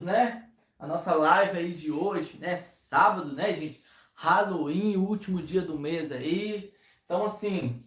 né? A nossa live aí de hoje, né? Sábado, né, gente? Halloween, último dia do mês aí. Então, assim,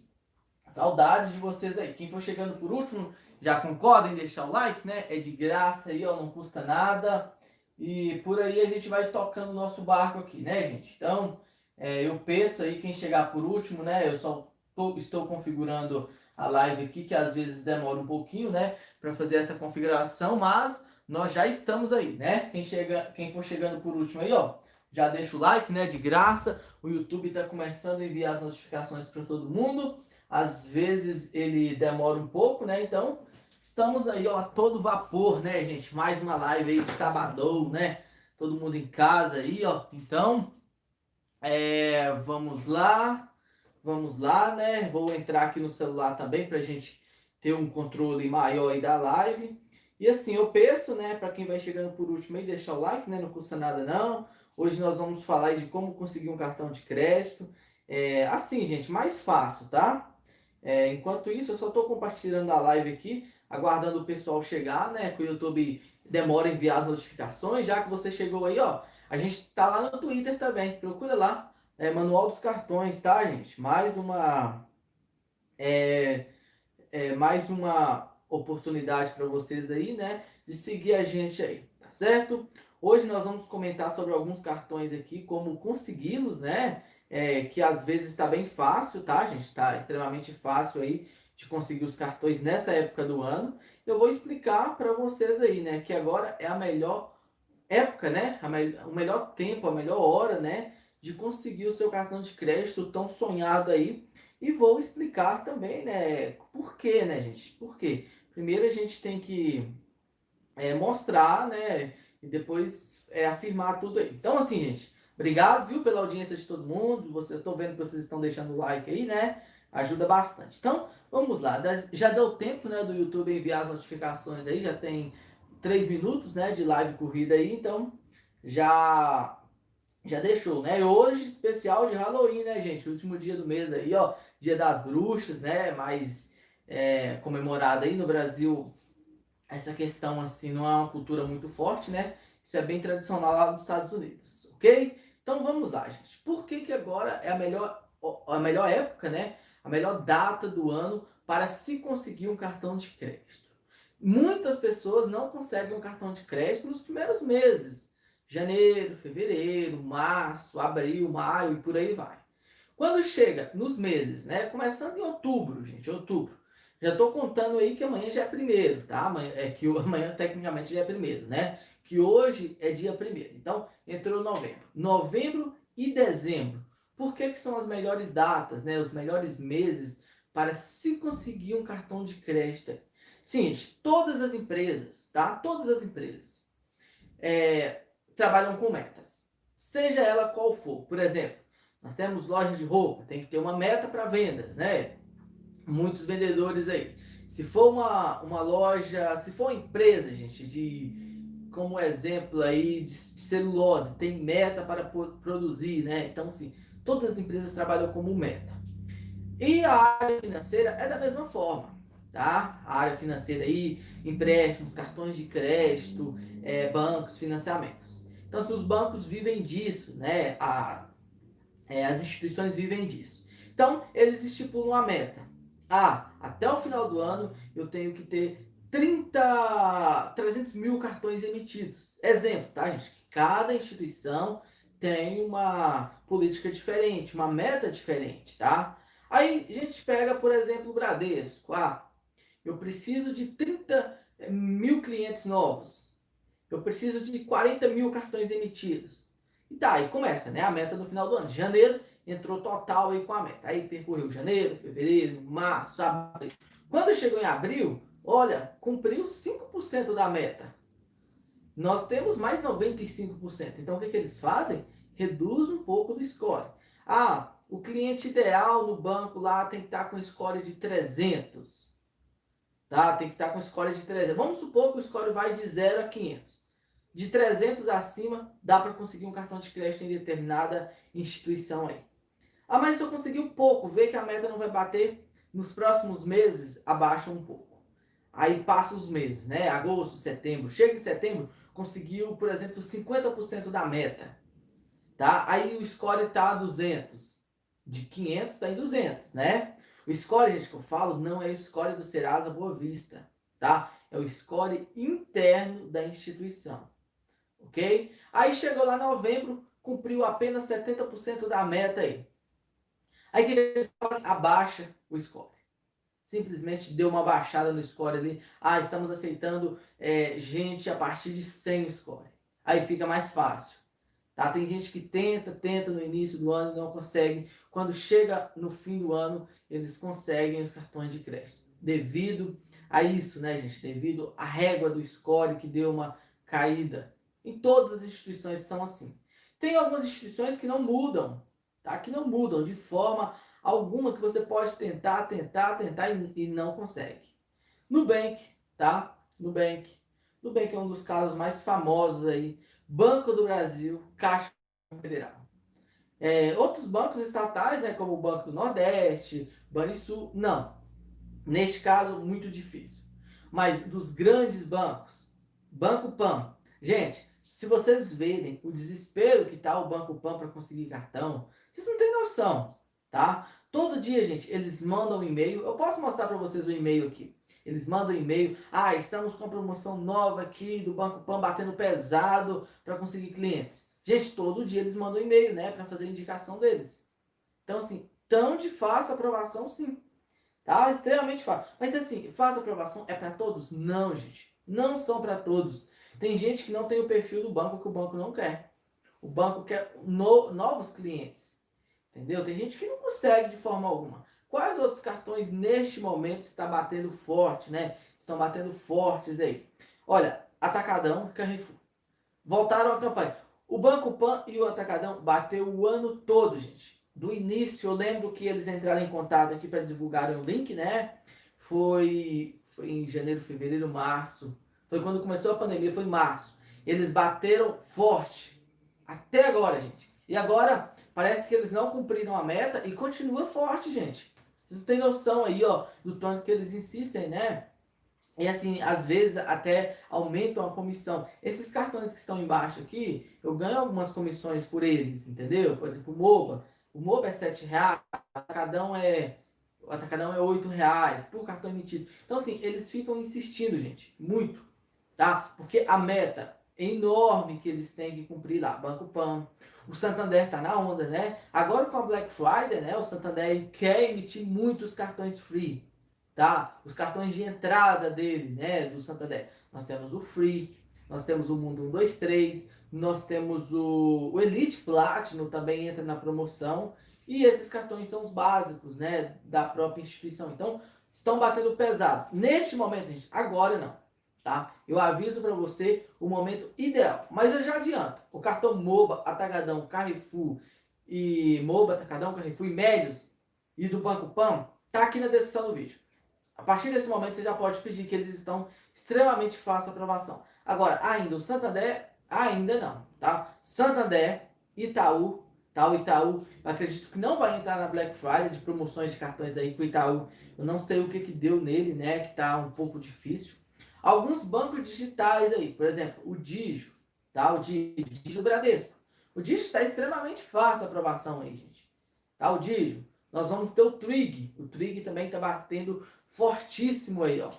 saudades de vocês aí. Quem for chegando por último, já concorda em deixar o like, né? É de graça aí, ó, não custa nada. E por aí a gente vai tocando o nosso barco aqui, né, gente? Então, é, eu penso aí, quem chegar por último, né? Eu só tô, estou configurando a live aqui, que às vezes demora um pouquinho, né? Para fazer essa configuração, mas nós já estamos aí, né? Quem, chega, quem for chegando por último aí, ó, já deixa o like, né? De graça. O YouTube está começando a enviar as notificações para todo mundo. Às vezes ele demora um pouco, né? Então, estamos aí, ó, a todo vapor, né, gente? Mais uma live aí de sabadão, né? Todo mundo em casa aí, ó. Então, é, vamos lá. Vamos lá, né? Vou entrar aqui no celular também para a gente ter um controle maior aí da live. E assim, eu penso, né, para quem vai chegando por último aí, deixar o like, né, não custa nada não. Hoje nós vamos falar de como conseguir um cartão de crédito. É, assim, gente, mais fácil, tá? É, enquanto isso, eu só estou compartilhando a live aqui, aguardando o pessoal chegar, né, que o YouTube demora a enviar as notificações. Já que você chegou aí, ó, a gente está lá no Twitter também, procura lá, é, Manual dos Cartões, tá, gente? Mais uma... É, é, mais uma oportunidade para vocês aí, né? De seguir a gente aí, tá certo? Hoje nós vamos comentar sobre alguns cartões aqui, como consegui-los, né? É, que às vezes está bem fácil, tá, gente? Está extremamente fácil aí de conseguir os cartões nessa época do ano. Eu vou explicar para vocês aí, né? Que agora é a melhor época, né? Me o melhor tempo, a melhor hora, né? De conseguir o seu cartão de crédito tão sonhado aí. E vou explicar também, né? Por quê, né, gente? Por quê? Primeiro a gente tem que é, mostrar, né? E depois é, afirmar tudo aí. Então, assim, gente, obrigado, viu, pela audiência de todo mundo. Vocês estão vendo que vocês estão deixando o like aí, né? Ajuda bastante. Então, vamos lá. Já deu tempo, né, do YouTube enviar as notificações aí, já tem três minutos, né, de live corrida aí, então já já deixou, né? Hoje especial de Halloween, né, gente? Último dia do mês aí, ó, Dia das Bruxas, né? Mas é, comemorada aí no Brasil, essa questão assim não é uma cultura muito forte, né? Isso é bem tradicional lá nos Estados Unidos, ok? Então vamos lá, gente. Por que, que agora é a melhor, a melhor época, né? A melhor data do ano para se conseguir um cartão de crédito? Muitas pessoas não conseguem um cartão de crédito nos primeiros meses. Janeiro, fevereiro, março, abril, maio e por aí vai. Quando chega nos meses, né? Começando em outubro, gente, outubro. Já estou contando aí que amanhã já é primeiro, tá? É que amanhã tecnicamente já é primeiro, né? Que hoje é dia primeiro. Então, entrou novembro. Novembro e dezembro. Por que, que são as melhores datas, né? Os melhores meses para se conseguir um cartão de crédito? Sim, todas as empresas, tá? Todas as empresas é, trabalham com metas. Seja ela qual for. Por exemplo, nós temos lojas de roupa, tem que ter uma meta para vendas, né? Muitos vendedores aí. Se for uma, uma loja, se for uma empresa, gente, de como exemplo aí de, de celulose, tem meta para produzir, né? Então, assim, todas as empresas trabalham como meta. E a área financeira é da mesma forma, tá? A área financeira aí, empréstimos, cartões de crédito, é, bancos, financiamentos. Então, se os bancos vivem disso, né? A, é, as instituições vivem disso. Então, eles estipulam a meta. Ah, até o final do ano eu tenho que ter 30, 300 mil cartões emitidos. Exemplo, tá, gente? Cada instituição tem uma política diferente, uma meta diferente, tá? Aí a gente pega, por exemplo, o Bradesco. Ah, eu preciso de 30 mil clientes novos. Eu preciso de 40 mil cartões emitidos. E tá, aí começa, né? A meta no final do ano. Janeiro, entrou total aí com a meta. Aí percorreu janeiro, fevereiro, março, abril. Quando chegou em abril, olha, cumpriu 5% da meta. Nós temos mais 95%. Então o que, que eles fazem? Reduz um pouco do score. Ah, o cliente ideal no banco lá tem que estar com score de 300. Tá? Tem que estar com score de 300. Vamos supor que o score vai de 0 a 500. De 300 acima, dá para conseguir um cartão de crédito em determinada instituição aí. Ah, mas se eu conseguir um pouco, ver que a meta não vai bater, nos próximos meses abaixa um pouco. Aí passa os meses, né? Agosto, setembro. Chega em setembro, conseguiu, por exemplo, 50% da meta, tá? Aí o score tá a 200. De 500 está em 200, né? O score, gente, que eu falo, não é o score do Serasa Boa Vista, tá? É o score interno da instituição, ok? Aí chegou lá novembro, cumpriu apenas 70% da meta aí. Aí que abaixa o score. Simplesmente deu uma baixada no score ali. Ah, estamos aceitando é, gente a partir de 100 score. Aí fica mais fácil. Tá? Tem gente que tenta, tenta no início do ano e não consegue. Quando chega no fim do ano, eles conseguem os cartões de crédito. Devido a isso, né, gente? Devido à régua do score que deu uma caída. Em todas as instituições são assim. Tem algumas instituições que não mudam, tá? Que não mudam de forma alguma que você pode tentar, tentar, tentar e, e não consegue. Nubank, tá? Nubank. Nubank é um dos casos mais famosos aí. Banco do Brasil, Caixa Federal. É, outros bancos estatais, né, como o Banco do Nordeste, Banrisul, não. Neste caso, muito difícil. Mas dos grandes bancos, Banco Pan. Gente, se vocês verem o desespero que tá o Banco Pan para conseguir cartão, vocês não têm noção, tá? Todo dia, gente, eles mandam um e-mail. Eu posso mostrar para vocês o e-mail aqui. Eles mandam um e-mail. Ah, estamos com promoção nova aqui do Banco Pan batendo pesado para conseguir clientes. Gente, todo dia eles mandam um e-mail, né, para fazer a indicação deles. Então, assim, tão de fácil aprovação, sim. Tá? Extremamente fácil. Mas assim, fácil aprovação é para todos? Não, gente. Não são para todos. Tem gente que não tem o perfil do banco que o banco não quer. O banco quer no, novos clientes. Entendeu? Tem gente que não consegue de forma alguma. Quais outros cartões neste momento está batendo forte, né? Estão batendo fortes aí. Olha, Atacadão Carrefour. Voltaram à campanha. O Banco Pan e o Atacadão bateu o ano todo, gente. Do início, eu lembro que eles entraram em contato aqui para divulgar o link, né? Foi, foi em janeiro, fevereiro, março foi quando começou a pandemia, foi em março. Eles bateram forte. Até agora, gente. E agora, parece que eles não cumpriram a meta e continua forte, gente. Vocês não têm noção aí, ó, do tanto que eles insistem, né? E assim, às vezes até aumentam a comissão. Esses cartões que estão embaixo aqui, eu ganho algumas comissões por eles, entendeu? Por exemplo, o MOBA. O MOBA é 7 reais, o Atacadão é, o Atacadão é 8 reais por cartão emitido. Então, assim, eles ficam insistindo, gente, muito tá? Porque a meta enorme que eles têm que cumprir lá, Banco Pan, o Santander tá na onda, né? Agora com a Black Friday, né, o Santander quer emitir muitos cartões free, tá? Os cartões de entrada dele, né, do Santander. Nós temos o Free, nós temos o Mundo 123, nós temos o, o Elite Platinum também entra na promoção, e esses cartões são os básicos, né, da própria instituição. Então, estão batendo pesado. Neste momento, gente, agora não tá? Eu aviso para você o momento ideal. Mas eu já adianto. O cartão MOBA, Atagadão, Carrefour e MOBA, Atacadão, Carrefour e Médios e do Banco Pan tá aqui na descrição do vídeo. A partir desse momento você já pode pedir que eles estão extremamente fácil a aprovação. Agora, ainda o Santander, ainda não, tá? Santander, Itaú, tá? O Itaú, eu acredito que não vai entrar na Black Friday de promoções de cartões aí com o Itaú. Eu não sei o que que deu nele, né? Que tá um pouco difícil. Alguns bancos digitais aí, por exemplo, o Digio, tá? O Digio, Digio Bradesco. O Digio está extremamente fácil a aprovação aí, gente. Tá? O Digio. Nós vamos ter o Trig. O Trig também está batendo fortíssimo aí, ó.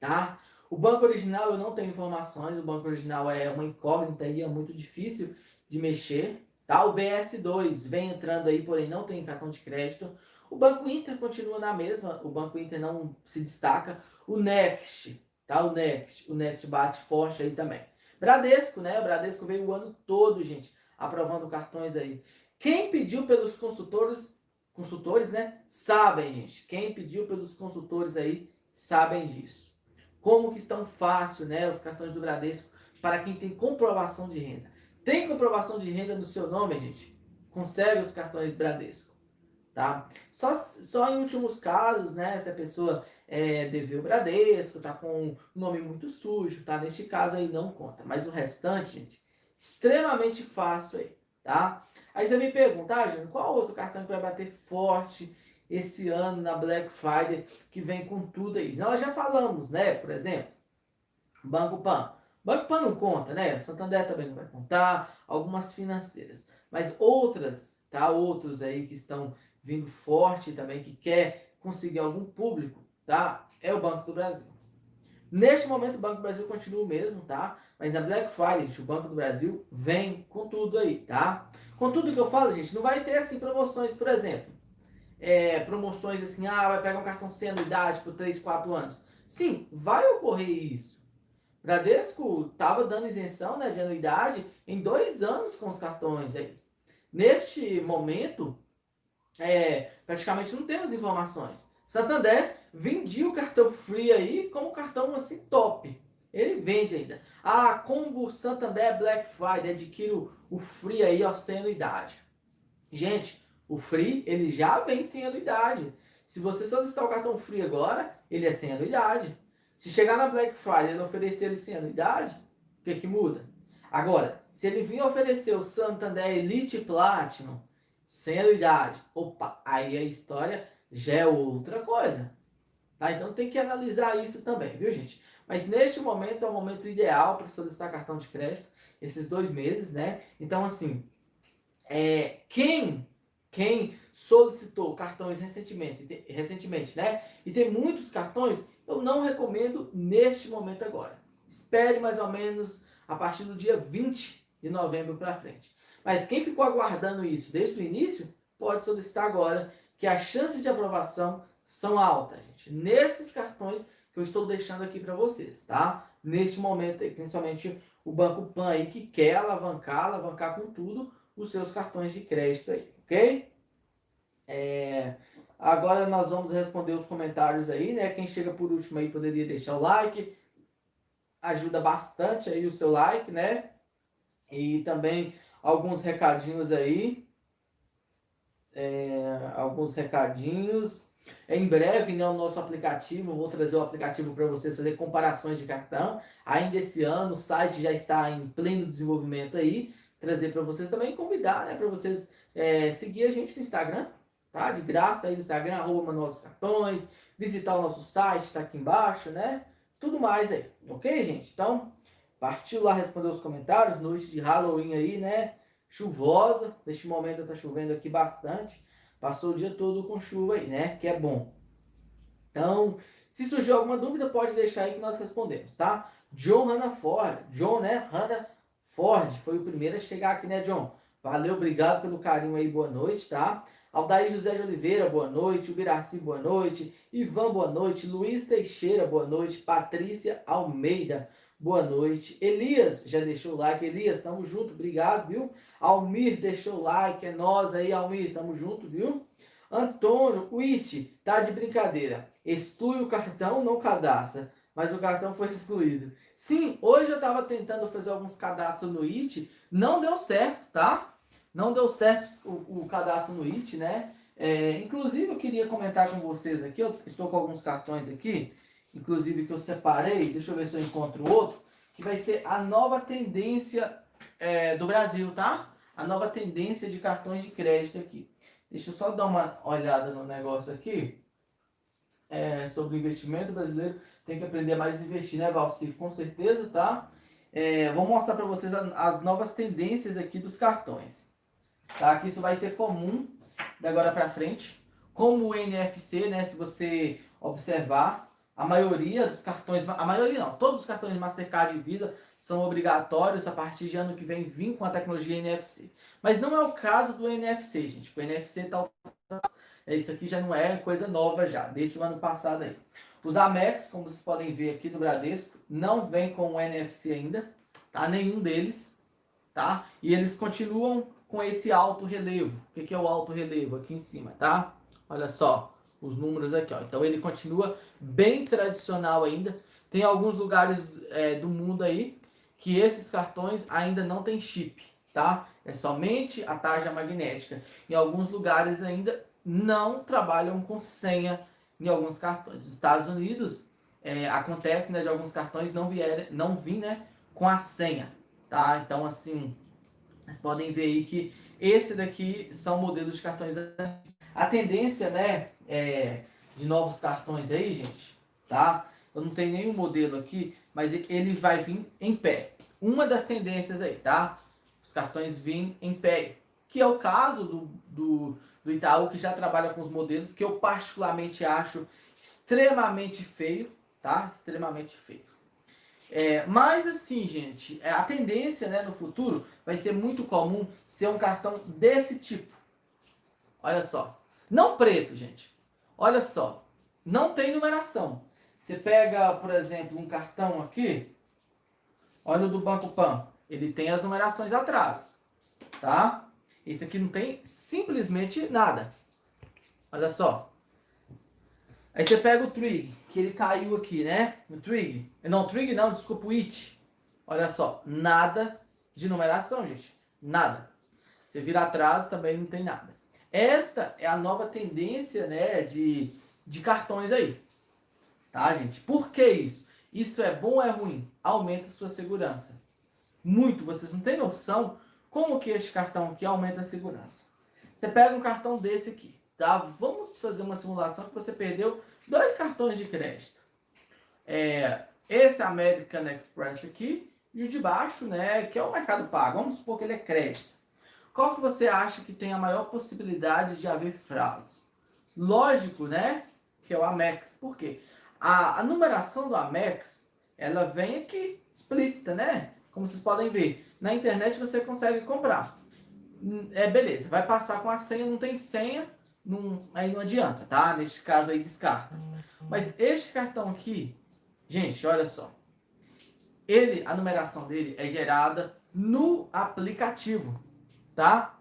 Tá? O banco original eu não tenho informações. O banco original é uma incógnita aí, é muito difícil de mexer. Tá? O BS2 vem entrando aí, porém não tem cartão de crédito. O Banco Inter continua na mesma, o Banco Inter não se destaca. O Next Tá? O Next. O Next bate forte aí também. Bradesco, né? O Bradesco veio o ano todo, gente, aprovando cartões aí. Quem pediu pelos consultores, consultores, né? Sabem, gente. Quem pediu pelos consultores aí, sabem disso. Como que estão fácil, né? Os cartões do Bradesco para quem tem comprovação de renda. Tem comprovação de renda no seu nome, gente? Consegue os cartões Bradesco tá? Só, só em últimos casos, né, se a pessoa é, deveu Bradesco, tá com um nome muito sujo, tá? Neste caso aí não conta, mas o restante, gente, extremamente fácil aí, tá? Aí você me pergunta, ah, gente, qual outro cartão que vai bater forte esse ano na Black Friday que vem com tudo aí? Nós já falamos, né, por exemplo, Banco Pan. Banco Pan não conta, né? O Santander também não vai contar, algumas financeiras. Mas outras, tá? Outros aí que estão vindo forte também, que quer conseguir algum público, tá? É o Banco do Brasil. Neste momento o Banco do Brasil continua o mesmo, tá? Mas na Black Friday, gente, o Banco do Brasil vem com tudo aí, tá? Com tudo que eu falo, gente, não vai ter assim promoções, por exemplo. É, promoções assim, ah, vai pegar um cartão sem anuidade por 3, 4 anos. Sim, vai ocorrer isso. Bradesco estava dando isenção né, de anuidade em dois anos com os cartões. Aí. Neste momento, é, praticamente não temos informações. Santander vendia o cartão free aí como cartão assim top. Ele vende ainda. Ah, combo Santander Black Friday, adquiro o free aí ó, sem anuidade. Gente, o free ele já vem sem anuidade. Se você solicitar o cartão free agora, ele é sem anuidade. Se chegar na Black Friday e não oferecer ele sem anuidade, o que, que muda? Agora, se ele vir oferecer o Santander Elite Platinum sem anuidade, opa, aí a história já é outra coisa. Tá? Então tem que analisar isso também, viu, gente? Mas neste momento é o momento ideal para solicitar cartão de crédito, esses dois meses, né? Então, assim, é, quem quem solicitou cartões recentemente, recentemente, né? E tem muitos cartões, eu não recomendo neste momento agora. Espere mais ou menos a partir do dia 20 de novembro para frente. Mas quem ficou aguardando isso desde o início, pode solicitar agora, que as chances de aprovação são altas, gente. Nesses cartões que eu estou deixando aqui para vocês, tá? Neste momento, principalmente o Banco Pan aí que quer alavancar, alavancar com tudo os seus cartões de crédito aí, ok? É, agora nós vamos responder os comentários aí, né? Quem chega por último aí poderia deixar o like. Ajuda bastante aí o seu like, né? E também alguns recadinhos aí. É, alguns recadinhos. Em breve, né, o nosso aplicativo, vou trazer o aplicativo para vocês fazer comparações de cartão. Ainda esse ano, o site já está em pleno desenvolvimento aí. Trazer para vocês também, convidar, né, para vocês é, seguir a gente no Instagram, tá? De graça aí no Instagram, arroba Manual dos Cartões, visitar o nosso site, está aqui embaixo, né? Tudo mais aí, ok, gente? Então, partiu lá responder os comentários, noite de Halloween aí, né? Chuvosa, neste momento está chovendo aqui bastante. Passou o dia todo com chuva aí, né? Que é bom. Então, se surgiu alguma dúvida, pode deixar aí que nós respondemos, tá? John Hanna Ford, John, né? Hanna Ford foi o primeiro a chegar aqui, né, John? Valeu, obrigado pelo carinho aí, boa noite, tá? Aldair José de Oliveira, boa noite. Ubiraci, boa noite. Ivan, boa noite. Luiz Teixeira, boa noite. Patrícia Almeida, boa noite. Elias já deixou o like. Elias, tamo junto, obrigado, viu? Almir deixou o like, é nós aí, Almir, tamo junto, viu? Antônio, o IT, tá de brincadeira. Exclui o cartão, não cadastra. Mas o cartão foi excluído. Sim, hoje eu tava tentando fazer alguns cadastros no IT, não deu certo, tá? Não deu certo o, o cadastro no IT, né? É, inclusive, eu queria comentar com vocês aqui, eu estou com alguns cartões aqui, inclusive que eu separei, deixa eu ver se eu encontro outro, que vai ser a nova tendência é, do Brasil, tá? A nova tendência de cartões de crédito aqui. Deixa eu só dar uma olhada no negócio aqui. É, sobre investimento brasileiro. Tem que aprender mais a investir, né, Valci? Com certeza, tá? É, vou mostrar para vocês as novas tendências aqui dos cartões. Tá? Que isso vai ser comum da agora para frente. Como o NFC, né? Se você observar, a maioria dos cartões, a maioria não, todos os cartões Mastercard e Visa são obrigatórios a partir de ano que vem vir com a tecnologia NFC. Mas não é o caso do NFC, gente. O NFC tá é, isso aqui já não é coisa nova já, desde o ano passado aí. Os Amex, como vocês podem ver aqui do Bradesco, não vem com o NFC ainda, tá? Nenhum deles, tá? E eles continuam com esse alto relevo. O que é o alto relevo? Aqui em cima, tá? Olha só os números aqui, ó. Então ele continua bem tradicional ainda. Tem alguns lugares é, do mundo aí que esses cartões ainda não tem chip, tá? É somente a tarja magnética. Em alguns lugares ainda não trabalham com senha em alguns cartões. Nos Estados Unidos é, acontece né, de alguns cartões não vierem, não vir né, com a senha, tá? Então assim vocês podem ver aí que esse daqui são modelos de cartões. A tendência, né, é, de novos cartões aí, gente, tá? Eu não tenho nenhum modelo aqui, mas ele vai vir em pé. Uma das tendências aí, tá? Os cartões vêm em pé, que é o caso do, do, do Itaú, que já trabalha com os modelos, que eu particularmente acho extremamente feio, tá? Extremamente feio. É, mas assim, gente, é, a tendência né, no futuro vai ser muito comum ser um cartão desse tipo. Olha só. Não preto, gente. Olha só. Não tem numeração. Você pega, por exemplo, um cartão aqui. Olha o do Banco Pan. Ele tem as numerações atrás. Tá? Esse aqui não tem simplesmente nada. Olha só. Aí você pega o Trig, que ele caiu aqui, né? O Trig. Não, Trig não, desculpa, o It. Olha só, nada de numeração, gente. Nada. Você vira atrás, também não tem nada. Esta é a nova tendência, né, de, de cartões aí. Tá, gente? Por que isso? Isso é bom ou é ruim? Aumenta a sua segurança. Muito. Vocês não têm noção como que este cartão aqui aumenta a segurança. Você pega um cartão desse aqui tá? Vamos fazer uma simulação que você perdeu dois cartões de crédito. É, esse American Express aqui e o de baixo, né, que é o Mercado Pago. Vamos supor que ele é crédito. Qual que você acha que tem a maior possibilidade de haver fraudes? Lógico, né, que é o Amex. Por quê? A, a numeração do Amex, ela vem aqui explícita, né? Como vocês podem ver. Na internet você consegue comprar. Hum, é beleza, vai passar com a senha, não tem senha, não, aí não adianta, tá? Neste caso aí descarta. Mas este cartão aqui, gente, olha só. Ele, a numeração dele é gerada no aplicativo, tá?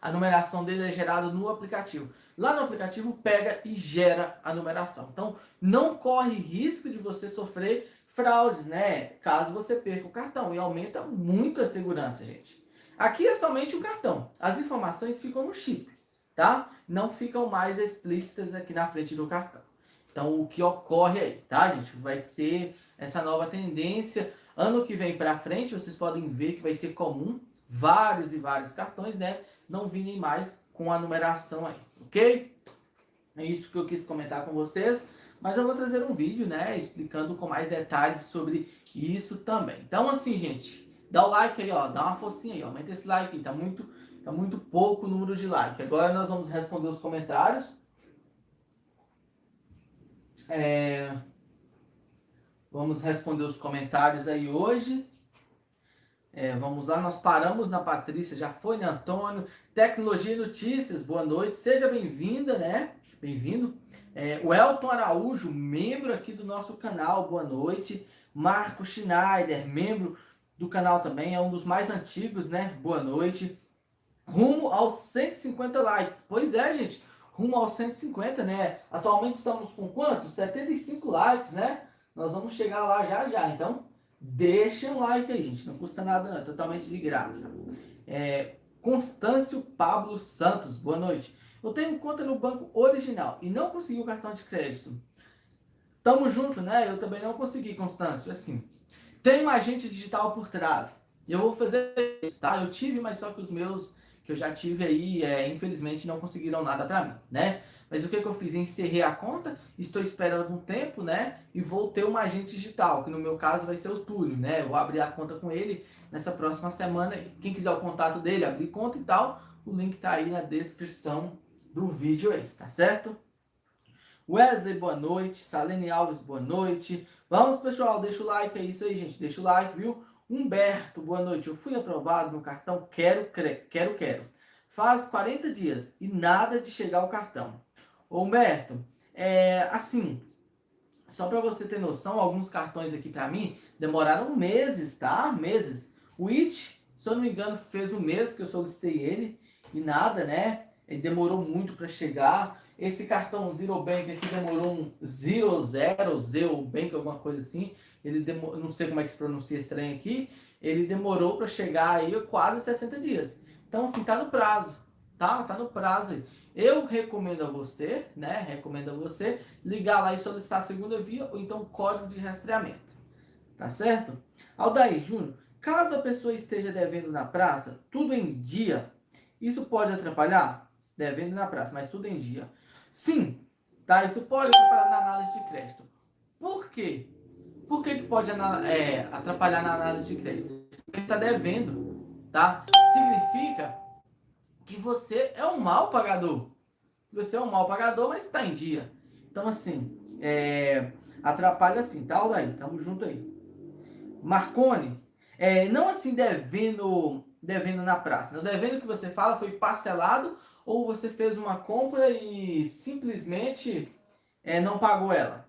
A numeração dele é gerada no aplicativo. Lá no aplicativo pega e gera a numeração. Então, não corre risco de você sofrer fraudes, né? Caso você perca o cartão. E aumenta muito a segurança, gente. Aqui é somente o cartão. As informações ficam no chip tá? Não ficam mais explícitas aqui na frente do cartão. Então, o que ocorre aí, tá, gente? Vai ser essa nova tendência. Ano que vem para frente, vocês podem ver que vai ser comum vários e vários cartões, né? Não virem mais com a numeração aí, ok? É isso que eu quis comentar com vocês. Mas eu vou trazer um vídeo, né? Explicando com mais detalhes sobre isso também. Então, assim, gente, dá o like aí, ó. Dá uma forcinha aí, ó. Aumenta esse like aí, tá muito é muito pouco o número de like. Agora nós vamos responder os comentários. É... Vamos responder os comentários aí hoje. É, vamos lá, nós paramos na Patrícia, já foi, né, Antônio? Tecnologia e Notícias, boa noite, seja bem-vinda, né? Bem-vindo. É, o Elton Araújo, membro aqui do nosso canal, boa noite. Marco Schneider, membro do canal também, é um dos mais antigos, né? Boa noite rumo aos 150 likes. Pois é, gente, rumo aos 150, né? Atualmente estamos com quanto? 75 likes, né? Nós vamos chegar lá já já. Então, deixa um like aí, gente. Não custa nada, não. É totalmente de graça. É, Constâncio Pablo Santos, boa noite. Eu tenho conta no banco original e não consegui o cartão de crédito. Tamo junto, né? Eu também não consegui, Constâncio. Assim, tem um agente digital por trás. E eu vou fazer, tá? Eu tive, mas só que os meus que eu já tive aí, é, infelizmente não conseguiram nada para mim, né? Mas o que, que eu fiz? Encerrei a conta, estou esperando um tempo, né? E vou ter um agente digital, que no meu caso vai ser o Túlio, né? Vou abrir a conta com ele nessa próxima semana. Quem quiser o contato dele, abrir conta e tal, o link tá aí na descrição do vídeo aí, tá certo? Wesley, boa noite. Salene Alves, boa noite. Vamos, pessoal, deixa o like, é isso aí, gente. Deixa o like, viu? Humberto, boa noite. Eu fui aprovado no cartão Quero, quero, quero. Faz 40 dias e nada de chegar o cartão. Humberto, é assim, só para você ter noção, alguns cartões aqui para mim demoraram meses, tá? Meses. O IT, se eu não me engano, fez um mês que eu solicitei ele e nada, né? Ele demorou muito para chegar. Esse cartão Zero Bank aqui demorou um Zero Zero, Zero Bank, alguma coisa assim ele demorou, não sei como é que se pronuncia estranho aqui, ele demorou para chegar aí quase 60 dias. Então, assim, tá no prazo, tá? Tá no prazo aí. Eu recomendo a você, né? Recomendo a você ligar lá e solicitar a segunda via ou então código de rastreamento. Tá certo? Aldair Júnior, caso a pessoa esteja devendo na praça, tudo em dia, isso pode atrapalhar? Devendo na praça, mas tudo em dia. Sim, tá? Isso pode atrapalhar na análise de crédito. Por quê? Por que, que pode é, atrapalhar na análise de crédito? Ele está devendo, tá? Significa que você é um mau pagador. Você é um mau pagador, mas está em dia. Então, assim, é, atrapalha assim, tá, Daí? Tamo junto aí. Marcone, é, não assim devendo, devendo na praça. Não devendo que você fala foi parcelado ou você fez uma compra e simplesmente é, não pagou ela.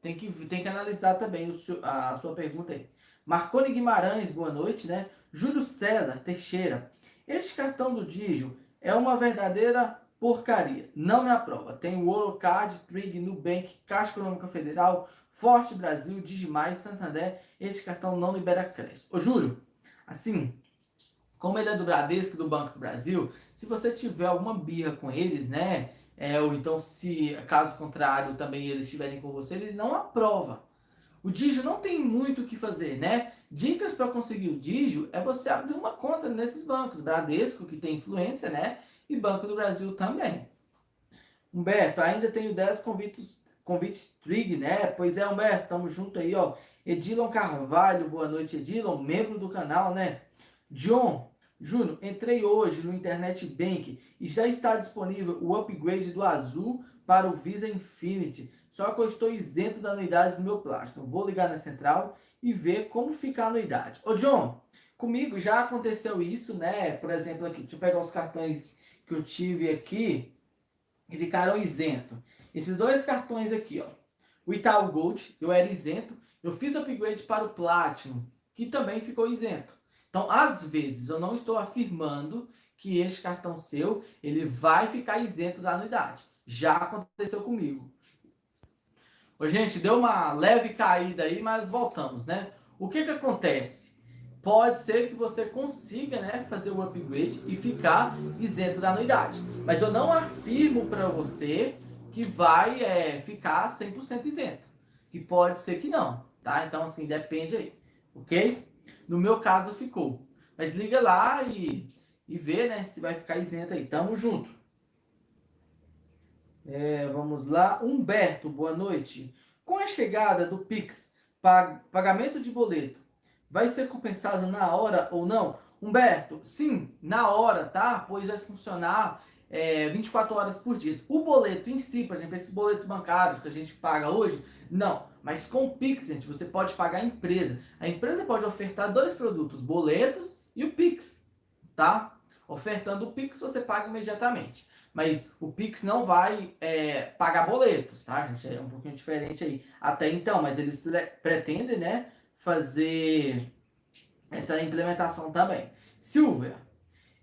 Tem que, tem que analisar também seu, a sua pergunta aí. Marcone Guimarães, boa noite, né? Júlio César Teixeira. Este cartão do Digio é uma verdadeira porcaria. Não me aprova. Tem o Orocard, Trig, Nubank, Caixa Econômica Federal, Forte Brasil, Digimais, Santander. Este cartão não libera crédito. Ô, Júlio, assim, como ele é do Bradesco do Banco do Brasil, se você tiver alguma birra com eles, né? É, ou então, se caso contrário também eles estiverem com você, ele não aprova. O Digio não tem muito o que fazer, né? Dicas para conseguir o Digio é você abrir uma conta nesses bancos. Bradesco, que tem influência, né? E Banco do Brasil também. Humberto, ainda tenho 10 convites, convites Trig, né? Pois é, Humberto, tamo junto aí, ó. Edilon Carvalho, boa noite, Edilon, membro do canal, né? John, Júnior, entrei hoje no Internet Bank e já está disponível o upgrade do Azul para o Visa Infinity. Só que eu estou isento da anuidade do meu plástico. Vou ligar na central e ver como fica a anuidade. Ô, John, comigo já aconteceu isso, né? Por exemplo, aqui, deixa eu pegar os cartões que eu tive aqui e ficaram isentos. Esses dois cartões aqui, ó. O Itaú Gold, eu era isento. Eu fiz upgrade para o Platinum, que também ficou isento. Então, às vezes, eu não estou afirmando que este cartão seu ele vai ficar isento da anuidade. Já aconteceu comigo. Gente, deu uma leve caída aí, mas voltamos, né? O que que acontece? Pode ser que você consiga, né, fazer o upgrade e ficar isento da anuidade. Mas eu não afirmo para você que vai é, ficar 100% isento. Que pode ser que não, tá? Então, assim, depende aí, ok? No meu caso, ficou. Mas liga lá e, e vê, né, se vai ficar isento aí. Tamo junto. É, vamos lá. Humberto, boa noite. Com a chegada do Pix, pagamento de boleto, vai ser compensado na hora ou não? Humberto, sim, na hora, tá? Pois vai funcionar é, 24 horas por dia. O boleto em si, por exemplo, esses boletos bancários que a gente paga hoje, não. Mas com o Pix, gente, você pode pagar a empresa. A empresa pode ofertar dois produtos, boletos e o Pix, tá? Ofertando o Pix, você paga imediatamente. Mas o Pix não vai é, pagar boletos, tá, gente? É um pouquinho diferente aí. Até então, mas eles pretendem, né, fazer essa implementação também. Silvia,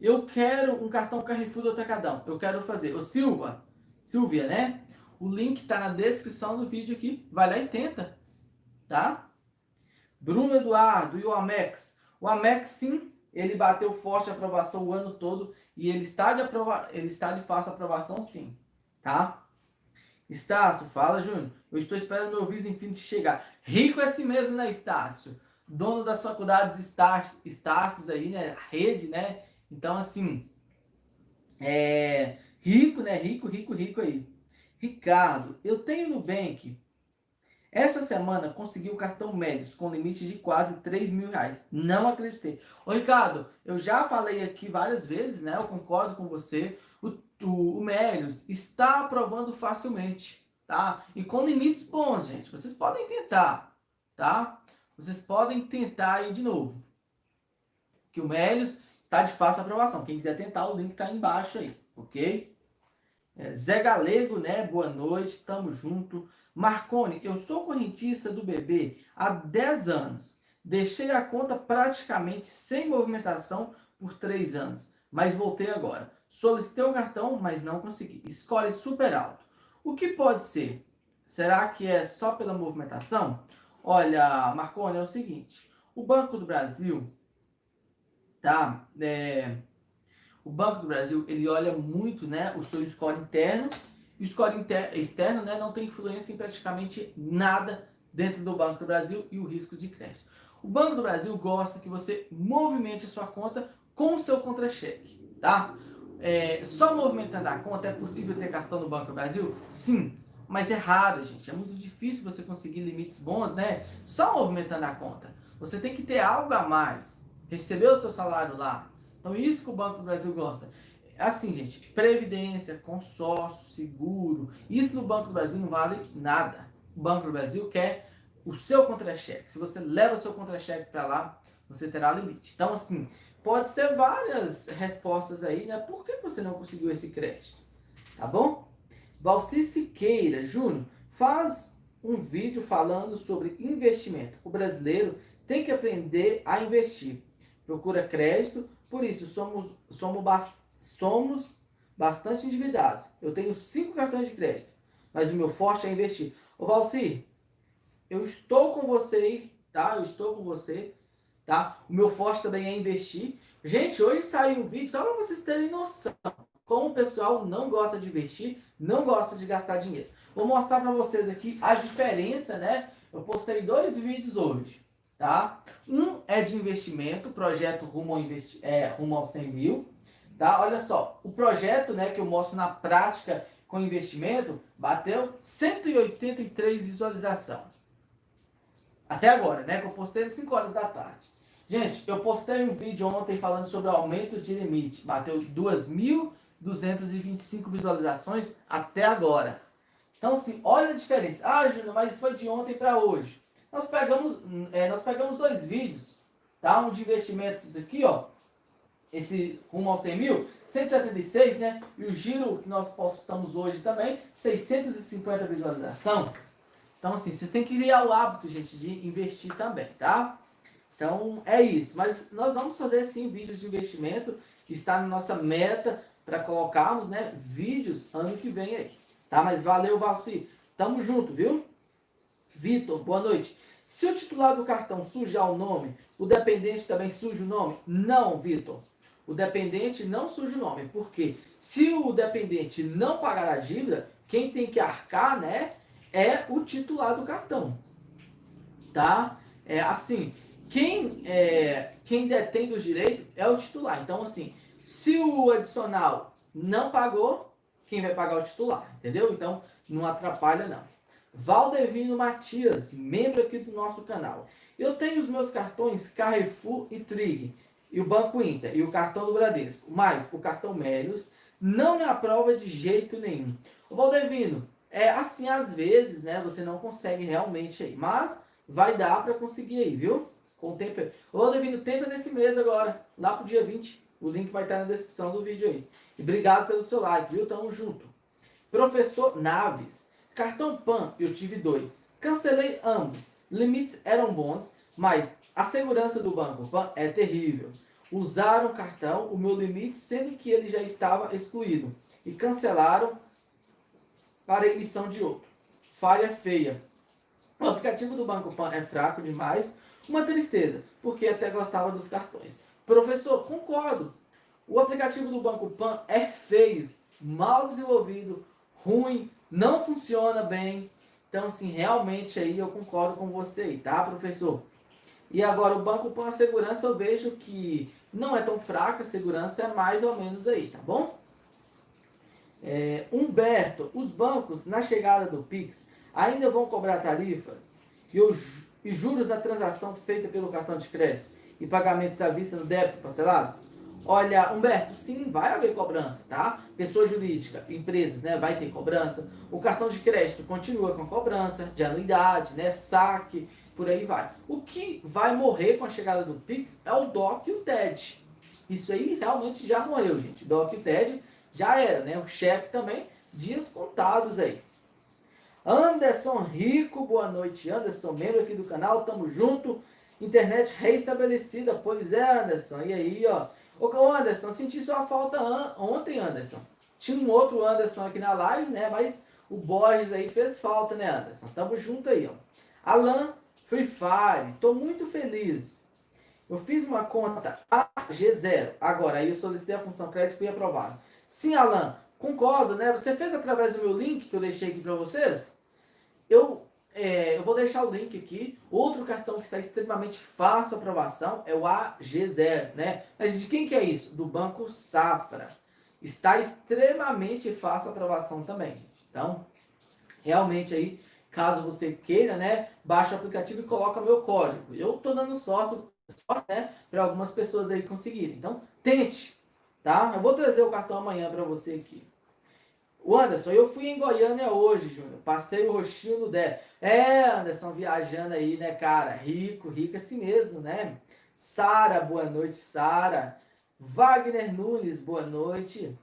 eu quero um cartão Carrefour do Atacadão. Eu quero fazer. Ô, Silva, Silvia, né? O link tá na descrição do vídeo aqui. Vai lá e tenta, tá? Bruno Eduardo e o Amex. O Amex, sim, ele bateu forte a aprovação o ano todo e ele está de aprova ele está de fácil aprovação sim, tá? Estácio, fala, Júnior. Eu estou esperando meu Visa Infinity chegar. Rico é assim mesmo, né, Estácio? Dono das faculdades Estácio, Estácios aí, né? Rede, né? Então, assim, é rico, né? Rico, rico, rico aí. Ricardo, eu tenho Nubank essa semana consegui o cartão Médios com limite de quase 3 mil reais. Não acreditei. Ô Ricardo, eu já falei aqui várias vezes, né? Eu concordo com você. O, o, o Médios está aprovando facilmente, tá? E com limites bons, gente. Vocês podem tentar, tá? Vocês podem tentar aí de novo. Que o Médios está de fácil aprovação. Quem quiser tentar, o link está embaixo aí, ok? É, Zé Galego, né? Boa noite, tamo junto. Marcone, eu sou correntista do BB há 10 anos. Deixei a conta praticamente sem movimentação por 3 anos, mas voltei agora. Solicitei o cartão, mas não consegui. Escolhe super alto. O que pode ser? Será que é só pela movimentação? Olha, Marcone, é o seguinte: o Banco do Brasil, tá? É, o Banco do Brasil ele olha muito, né, o seu score interno e o score externo né, não tem influência em praticamente nada dentro do Banco do Brasil e o risco de crédito. O Banco do Brasil gosta que você movimente a sua conta com o seu contra-cheque, tá? É, só movimentando a conta é possível ter cartão no Banco do Brasil? Sim, mas é raro, gente. É muito difícil você conseguir limites bons, né? Só movimentando a conta. Você tem que ter algo a mais. Receber o seu salário lá. Então, isso que o Banco do Brasil gosta. Assim, gente, previdência, consórcio, seguro, isso no Banco do Brasil não vale nada. O Banco do Brasil quer o seu contra-cheque. Se você leva o seu contra-cheque para lá, você terá limite. Então, assim, pode ser várias respostas aí, né? Por que você não conseguiu esse crédito? Tá bom? Valci Siqueira Júnior faz um vídeo falando sobre investimento. O brasileiro tem que aprender a investir. Procura crédito, por isso somos, somos, somos bastante endividados. Eu tenho cinco cartões de crédito, mas o meu forte é investir. Ô Valci, eu estou com você aí, tá? Eu estou com você, tá? O meu forte também é investir. Gente, hoje saiu um vídeo só para vocês terem noção como o pessoal não gosta de investir, não gosta de gastar dinheiro. Vou mostrar para vocês aqui a diferença, né? Eu postei dois vídeos hoje, tá? Um é de investimento, projeto rumo ao, investi é, rumo ao 100 mil, tá? Olha só, o projeto, né, que eu mostro na prática com investimento, bateu 183 visualizações. Até agora, né, que eu postei às 5 horas da tarde. Gente, eu postei um vídeo ontem falando sobre aumento de limite, bateu 2.000 225 visualizações até agora. Então, assim, olha a diferença. Ah, Júnior, mas isso foi de ontem para hoje. Nós pegamos, é, nós pegamos dois vídeos, tá? Um de investimentos aqui, ó. Esse rumo aos 100 mil, 176, né? E o giro que nós postamos hoje também, 650 visualização. Então, assim, vocês têm que criar o hábito, gente, de investir também, tá? Então, é isso. Mas nós vamos fazer, sim, vídeos de investimento, está na nossa meta para colocarmos, né, vídeos ano que vem aí. Tá? Mas valeu, Valci. Tamo junto, viu? Vitor, boa noite. Se o titular do cartão sujar o nome, o dependente também suja o nome? Não, Vitor. O dependente não suja o nome. Porque se o dependente não pagar a dívida, quem tem que arcar, né, é o titular do cartão. Tá? É assim, quem, é, quem detém os direitos é o titular. Então, assim, se o adicional não pagou, quem vai pagar é o titular, entendeu? Então, não atrapalha não. Valdevino Matias, membro aqui do nosso canal. Eu tenho os meus cartões Carrefour e Trig, e o Banco Inter, e o cartão do Bradesco, mas o cartão Melios não me aprova de jeito nenhum. O Valdevino, é assim, às vezes, né, você não consegue realmente aí, mas vai dar para conseguir aí, viu? Com o tempo. Valdevino, tenta nesse mês agora, lá pro dia 20. O link vai estar na descrição do vídeo aí. E obrigado pelo seu like, viu? Tamo junto. Professor Naves. Cartão PAN, eu tive dois. Cancelei ambos. Limites eram bons, mas a segurança do banco PAN é terrível. Usaram o cartão, o meu limite, sendo que ele já estava excluído. E cancelaram para emissão de outro. Falha feia. O aplicativo do Banco Pan é fraco demais. Uma tristeza, porque até gostava dos cartões. Professor, concordo. O aplicativo do Banco Pan é feio, mal desenvolvido, ruim, não funciona bem. Então, assim, realmente aí eu concordo com você aí, tá, professor? E agora o Banco Pan, segurança, eu vejo que não é tão fraca, a segurança é mais ou menos aí, tá bom? É, Humberto, os bancos, na chegada do Pix, ainda vão cobrar tarifas e, os, e juros na transação feita pelo cartão de crédito? e pagamentos à vista no débito parcelado? Olha, Humberto, sim, vai haver cobrança, tá? Pessoa jurídica, empresas, né, vai ter cobrança. O cartão de crédito continua com cobrança de anuidade, né, saque, por aí vai. O que vai morrer com a chegada do Pix é o DOC e o TED. Isso aí realmente já morreu, gente. DOC e o TED já era, né? O cheque também, dias contados aí. Anderson Rico, boa noite. Anderson, membro aqui do canal, tamo junto. Internet reestabelecida. Pois é, Anderson. E aí, ó. Ô, Anderson, senti sua falta ontem, Anderson. Tinha um outro Anderson aqui na live, né? Mas o Borges aí fez falta, né, Anderson? Tamo junto aí, ó. Alan Free Fire. Tô muito feliz. Eu fiz uma conta AG0. Agora, aí eu solicitei a função crédito e fui aprovado. Sim, Alan, concordo, né? Você fez através do meu link que eu deixei aqui para vocês? Eu é, eu vou deixar o link aqui. Outro cartão que está extremamente fácil a aprovação é o AG0, né? Mas de quem que é isso? Do Banco Safra. Está extremamente fácil a aprovação também, gente. Então, realmente aí, caso você queira, né, baixa o aplicativo e coloca meu código. Eu tô dando sorte, sorte né, para algumas pessoas aí conseguirem. Então, tente, tá? Eu vou trazer o cartão amanhã para você aqui. O Anderson, eu fui em Goiânia hoje, Júnior. Passei o roxinho no Dé. É, Anderson, viajando aí, né, cara? Rico, rico assim mesmo, né? Sara, boa noite, Sara. Wagner Nunes, boa noite.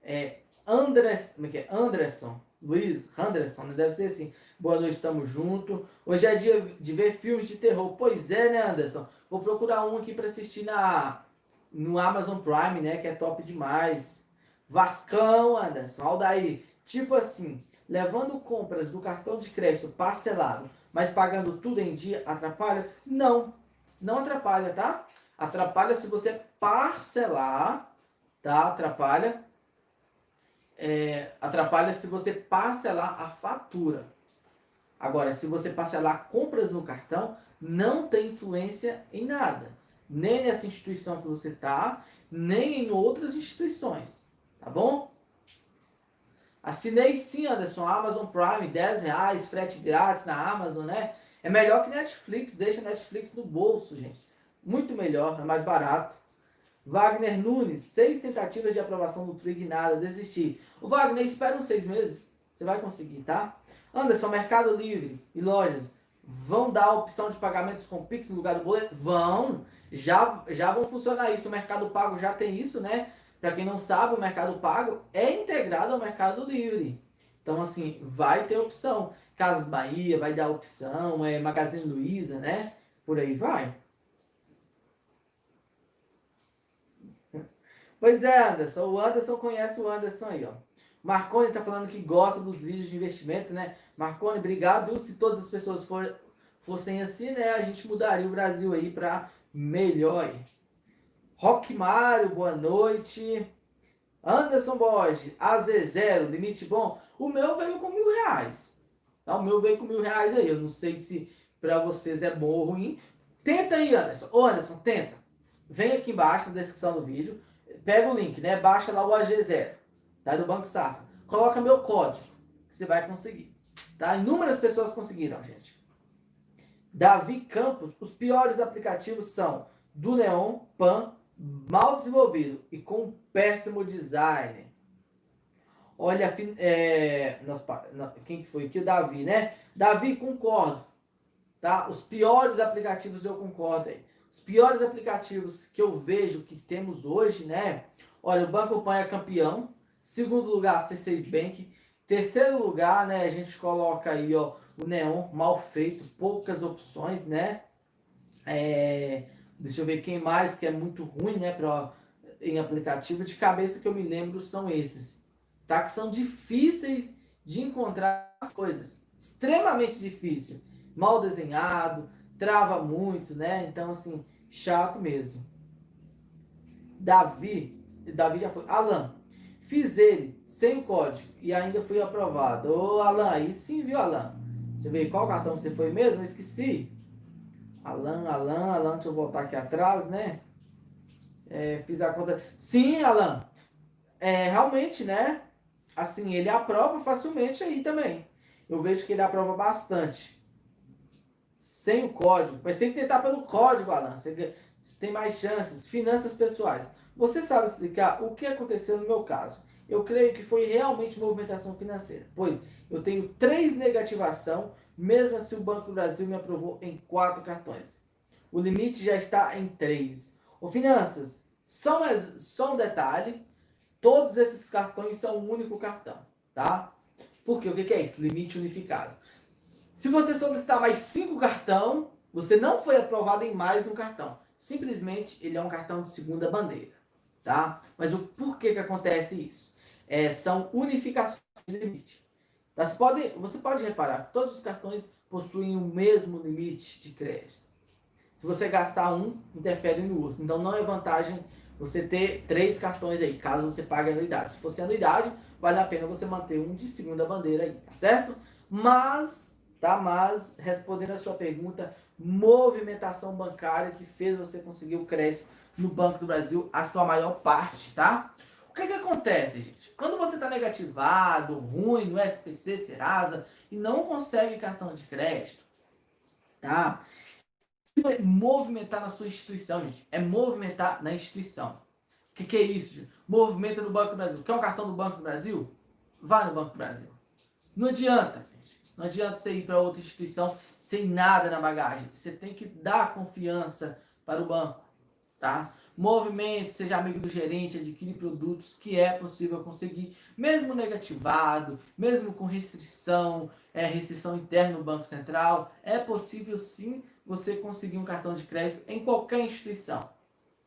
É, Andres, como é que é? Anderson, Luiz, Anderson, né? deve ser assim. Boa noite, tamo junto. Hoje é dia de ver filmes de terror. Pois é, né, Anderson? Vou procurar um aqui para assistir na no Amazon Prime, né, que é top demais. Vascão, Anderson, Aldair. Tipo assim, levando compras do cartão de crédito parcelado, mas pagando tudo em dia, atrapalha? Não, não atrapalha, tá? Atrapalha se você parcelar, tá? Atrapalha. É, atrapalha se você parcelar a fatura. Agora, se você parcelar compras no cartão, não tem influência em nada. Nem nessa instituição que você está, nem em outras instituições. Tá bom? Assinei sim, Anderson, Amazon Prime, 10 reais, frete grátis na Amazon, né? É melhor que Netflix, deixa Netflix no bolso, gente. Muito melhor, é mais barato. Wagner Nunes, seis tentativas de aprovação do Trig, nada, desistir. O Wagner, espera uns seis meses, você vai conseguir, tá? Anderson, Mercado Livre e lojas vão dar a opção de pagamentos com Pix no lugar do boleto? Vão, já, já vão funcionar isso. O Mercado Pago já tem isso, né? Para quem não sabe, o Mercado Pago é integrado ao Mercado Livre. Então, assim, vai ter opção. Casas Bahia vai dar opção, é Magazine Luiza, né? Por aí vai. Pois é, Anderson. O Anderson conhece o Anderson aí, ó. Marconi tá falando que gosta dos vídeos de investimento, né? Marconi, obrigado. Se todas as pessoas for, fossem assim, né? A gente mudaria o Brasil aí para melhor. Rock Mário, boa noite. Anderson Borges, AZ0, limite bom. O meu veio com mil reais. Tá? O meu veio com mil reais aí. Eu não sei se para vocês é bom ou ruim. Tenta aí, Anderson. Ô, Anderson, tenta. Vem aqui embaixo na descrição do vídeo. Pega o link, né? Baixa lá o AG0. Tá? Do Banco Safra. Coloca meu código. Que você vai conseguir. Tá? Inúmeras pessoas conseguiram, gente. Davi Campos. Os piores aplicativos são do Neon, Pan, mal desenvolvido e com péssimo design. Olha, é, quem que foi aqui? O Davi, né? Davi, concordo. Tá? Os piores aplicativos eu concordo aí. Os piores aplicativos que eu vejo que temos hoje, né? Olha, o Banco Pan é campeão. Segundo lugar, C6 Bank. Terceiro lugar, né? A gente coloca aí, ó, o Neon, mal feito, poucas opções, né? É, Deixa eu ver quem mais que é muito ruim, né, pra, em aplicativo. De cabeça que eu me lembro são esses. Tá? Que são difíceis de encontrar as coisas. Extremamente difícil. Mal desenhado, trava muito, né? Então, assim, chato mesmo. Davi, Davi já foi. Alan, fiz ele sem código e ainda fui aprovado. Ô, Alan, aí sim, viu, Alan? Você vê qual cartão você foi mesmo? Eu esqueci. Alan, Alan, Alan, deixa eu voltar aqui atrás, né? É, fiz a conta. Sim, Alan. É, realmente, né? Assim, ele aprova facilmente aí também. Eu vejo que ele aprova bastante. Sem o código. Mas tem que tentar pelo código, Alan. Você tem mais chances. Finanças pessoais. Você sabe explicar o que aconteceu no meu caso? Eu creio que foi realmente movimentação financeira. Pois eu tenho três negativação mesmo assim, o Banco do Brasil me aprovou em quatro cartões. O limite já está em três. O Finanças, só, mais, só um detalhe: todos esses cartões são um único cartão, tá? Porque o que é isso? Limite unificado. Se você solicitar mais cinco cartão, você não foi aprovado em mais um cartão. Simplesmente ele é um cartão de segunda bandeira, tá? Mas o porquê que acontece isso? É, são unificações de limite. Tá? Você, pode, você pode reparar que todos os cartões possuem o mesmo limite de crédito. Se você gastar um, interfere no outro. Então não é vantagem você ter três cartões aí, caso você pague anuidade. Se fosse anuidade, vale a pena você manter um de segunda bandeira aí, tá certo? Mas, tá? Mas, respondendo a sua pergunta, movimentação bancária que fez você conseguir o crédito no Banco do Brasil, a sua maior parte, tá? O que, que acontece, gente? Quando você está negativado, ruim no SPC, Serasa e não consegue cartão de crédito, tá? Você movimentar na sua instituição, gente. É movimentar na instituição. O que, que é isso, gente? Movimenta no Banco do Brasil. Quer um cartão do Banco do Brasil? Vá no Banco do Brasil. Não adianta, gente. Não adianta você ir para outra instituição sem nada na bagagem. Você tem que dar confiança para o banco, tá? Movimente, seja amigo do gerente, adquire produtos que é possível conseguir, mesmo negativado, mesmo com restrição, é, restrição interna no Banco Central, é possível sim você conseguir um cartão de crédito em qualquer instituição,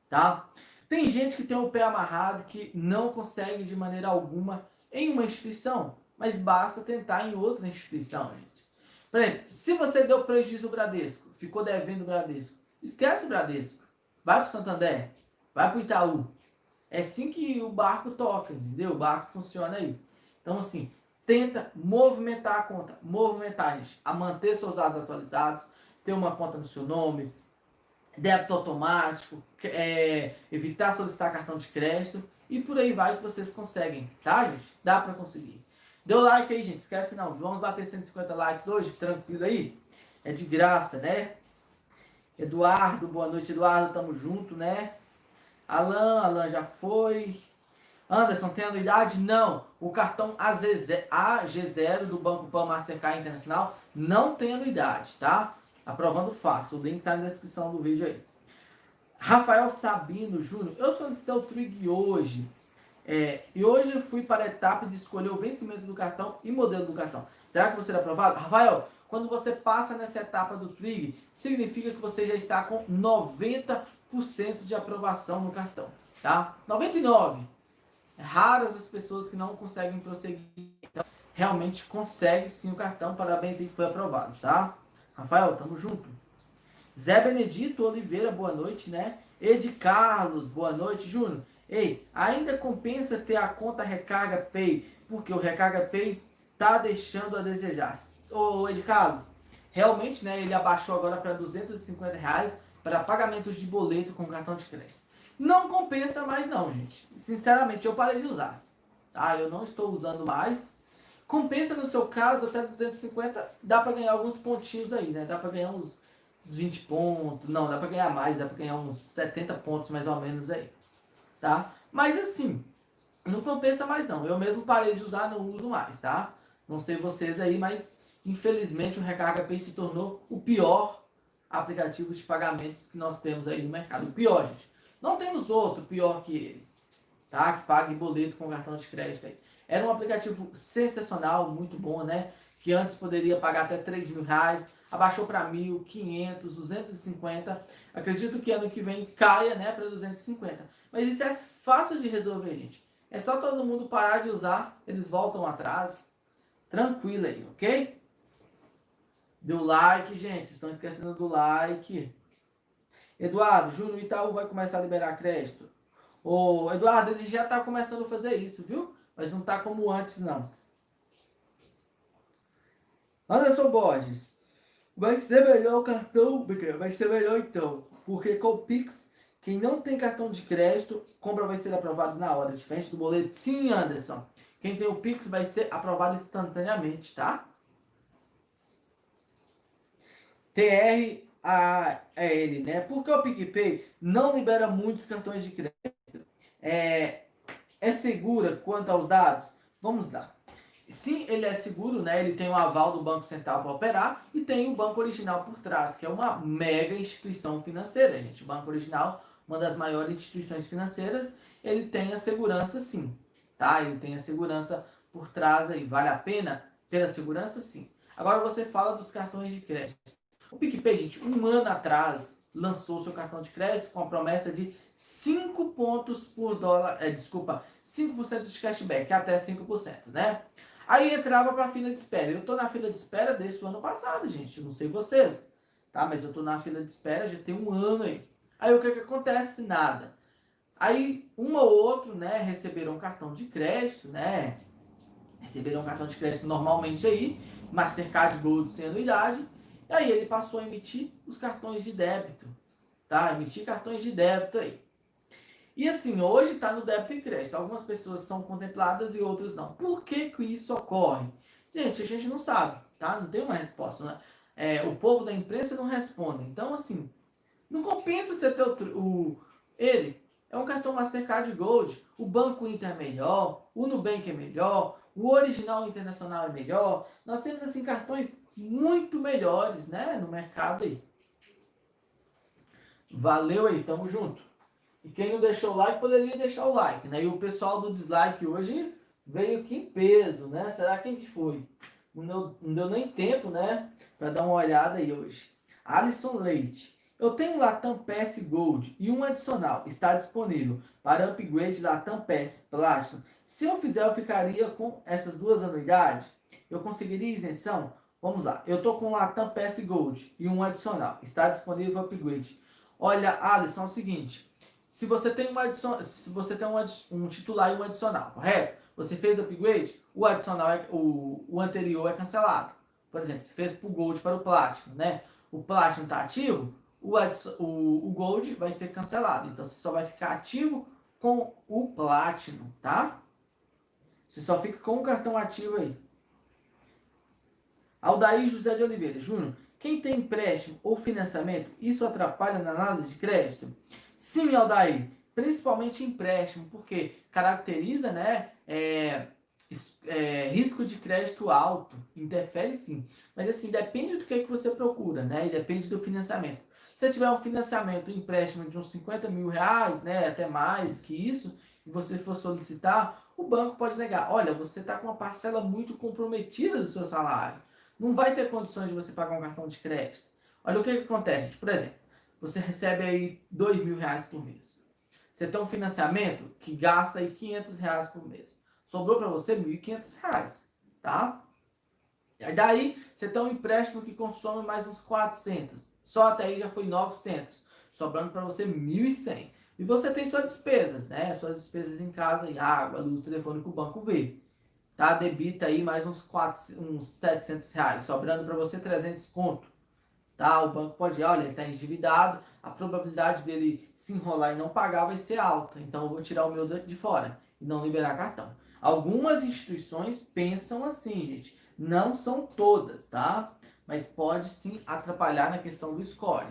tá? Tem gente que tem o pé amarrado que não consegue de maneira alguma em uma instituição, mas basta tentar em outra instituição, gente. Por exemplo, se você deu prejuízo ao Bradesco, ficou devendo o Bradesco, esquece o Bradesco, vai para o Santander, Vai pro Itaú. É assim que o barco toca, entendeu? O barco funciona aí. Então, assim, tenta movimentar a conta. Movimentar, gente. A manter seus dados atualizados, ter uma conta no seu nome, débito automático, é, evitar solicitar cartão de crédito e por aí vai que vocês conseguem, tá, gente? Dá para conseguir. Deu like aí, gente. Esquece não. Vamos bater 150 likes hoje, tranquilo aí? É de graça, né? Eduardo, boa noite, Eduardo. Tamo junto, né? Alan, Alan já foi. Anderson, tem anuidade? Não. O cartão AG0 do Banco Pan Mastercard Internacional não tem anuidade, tá? Aprovando fácil. O link tá na descrição do vídeo aí. Rafael Sabino Júnior, eu solicitei o Trig hoje. É, e hoje eu fui para a etapa de escolher o vencimento do cartão e modelo do cartão. Será que você será aprovado? Rafael, quando você passa nessa etapa do Trig, significa que você já está com 90% de aprovação no cartão, tá? 99. É raras as pessoas que não conseguem prosseguir. Então, realmente consegue sim o cartão. Parabéns aí, foi aprovado, tá? Rafael, tamo junto. Zé Benedito Oliveira, boa noite, né? Ed Carlos, boa noite, Júnior. Ei, ainda compensa ter a conta Recarga Pay, porque o Recarga Pay tá deixando a desejar. Ô, Ed Carlos, realmente, né, ele abaixou agora para 250 reais para pagamentos de boleto com cartão de crédito. Não compensa mais não, gente. Sinceramente, eu parei de usar. Tá? Eu não estou usando mais. Compensa no seu caso até 250, dá para ganhar alguns pontinhos aí, né? Dá para ganhar uns, uns 20 pontos. Não, dá para ganhar mais, dá para ganhar uns 70 pontos mais ou menos aí. Tá? Mas assim, não compensa mais não. Eu mesmo parei de usar, não uso mais, tá? Não sei vocês aí, mas infelizmente o Recarga Pay se tornou o pior aplicativo de pagamentos que nós temos aí no mercado. O pior, gente. Não temos outro pior que ele, tá? Que pague boleto com cartão de crédito aí. Era um aplicativo sensacional, muito bom, né? Que antes poderia pagar até 3 mil reais, abaixou para mil, 500, 250. Acredito que ano que vem caia, né, para 250. Mas isso é fácil de resolver, gente. É só todo mundo parar de usar, eles voltam atrás. Tranquilo aí, ok? Deu like, gente. Estão esquecendo do like. Eduardo, Júnior Itaú vai começar a liberar crédito. Ô, Eduardo, ele já está começando a fazer isso, viu? Mas não está como antes, não. Anderson Borges. Vai ser melhor o cartão, vai ser melhor então. Porque com o Pix, quem não tem cartão de crédito, compra vai ser aprovado na hora, diferente do boleto. Sim, Anderson. Quem tem o Pix vai ser aprovado instantaneamente, tá? TR a, a ele, né? Porque o PicPay não libera muitos cartões de crédito. É, é segura quanto aos dados? Vamos lá. Sim, ele é seguro, né? Ele tem o aval do Banco Central para operar e tem o Banco Original por trás, que é uma mega instituição financeira, gente. O Banco Original, uma das maiores instituições financeiras, ele tem a segurança sim, tá? Ele tem a segurança por trás aí. Vale a pena pela segurança? Sim. Agora você fala dos cartões de crédito. O PicPay, gente, um ano atrás lançou seu cartão de crédito com a promessa de 5 pontos por dólar, é, desculpa, 5% de cashback, até 5%, né? Aí entrava para a fila de espera. Eu tô na fila de espera desde o ano passado, gente. Não sei vocês, tá? Mas eu tô na fila de espera já tem um ano aí. Aí o que que acontece? Nada. Aí um ou outro, né, receberam um cartão de crédito, né? Receberam um cartão de crédito normalmente aí, Mastercard Gold sem anuidade e aí ele passou a emitir os cartões de débito, tá? Emitir cartões de débito aí. E assim, hoje está no débito e crédito. Algumas pessoas são contempladas e outras não. Por que, que isso ocorre? Gente, a gente não sabe, tá? Não tem uma resposta. Né? É, o povo da imprensa não responde. Então, assim, não compensa você ter o, o ele. É um cartão Mastercard Gold. O Banco Inter é melhor, o Nubank é melhor, o Original Internacional é melhor. Nós temos assim cartões muito melhores, né, no mercado aí. Valeu aí, tamo junto. E quem não deixou o like, poderia deixar o like, né? E o pessoal do dislike hoje veio aqui em peso, né? Será quem que foi? Não deu, não deu nem tempo, né? Para dar uma olhada aí hoje. Alisson Leite. Eu tenho Latam PS Gold e um adicional está disponível para upgrade Latam PS Platinum. Se eu fizer, eu ficaria com essas duas anuidades? Eu conseguiria isenção? Vamos lá. Eu tô com Latam PS Gold e um adicional. Está disponível upgrade. Olha, Alisson, é o seguinte. Se você tem, uma adicion... se você tem um, um titular e um adicional, correto? Você fez upgrade, o adicional, é... o... o anterior é cancelado. Por exemplo, você fez para o Gold para o Platinum, né? O Platinum está ativo, o, o, o Gold vai ser cancelado. Então, você só vai ficar ativo com o Platinum, tá? Você só fica com o cartão ativo aí. Aldair José de Oliveira. Júnior, quem tem empréstimo ou financiamento, isso atrapalha na análise de crédito? Sim, Aldair, principalmente empréstimo, porque caracteriza, né, é, é, risco de crédito alto, interfere sim. Mas assim, depende do que, é que você procura, né, e depende do financiamento. Se tiver um financiamento, um empréstimo de uns 50 mil reais, né, até mais que isso, e você for solicitar, o banco pode negar. Olha, você está com uma parcela muito comprometida do seu salário não vai ter condições de você pagar um cartão de crédito. Olha o que, que acontece, gente. Por exemplo, você recebe aí dois mil reais por mês. Você tem um financiamento que gasta aí 500 reais por mês. Sobrou para você 1.500 reais, tá? E daí você tem um empréstimo que consome mais uns 400. Só até aí já foi 900. Sobrando para você 1.100. E você tem suas despesas, né? Suas despesas em casa, água, luz, telefone que o banco vê tá? Debita aí mais uns, 4, uns 700 reais, sobrando para você 300 conto, tá? O banco pode, olha, ele está endividado, a probabilidade dele se enrolar e não pagar vai ser alta, então eu vou tirar o meu de fora e não liberar cartão. Algumas instituições pensam assim, gente, não são todas, tá? Mas pode sim atrapalhar na questão do score.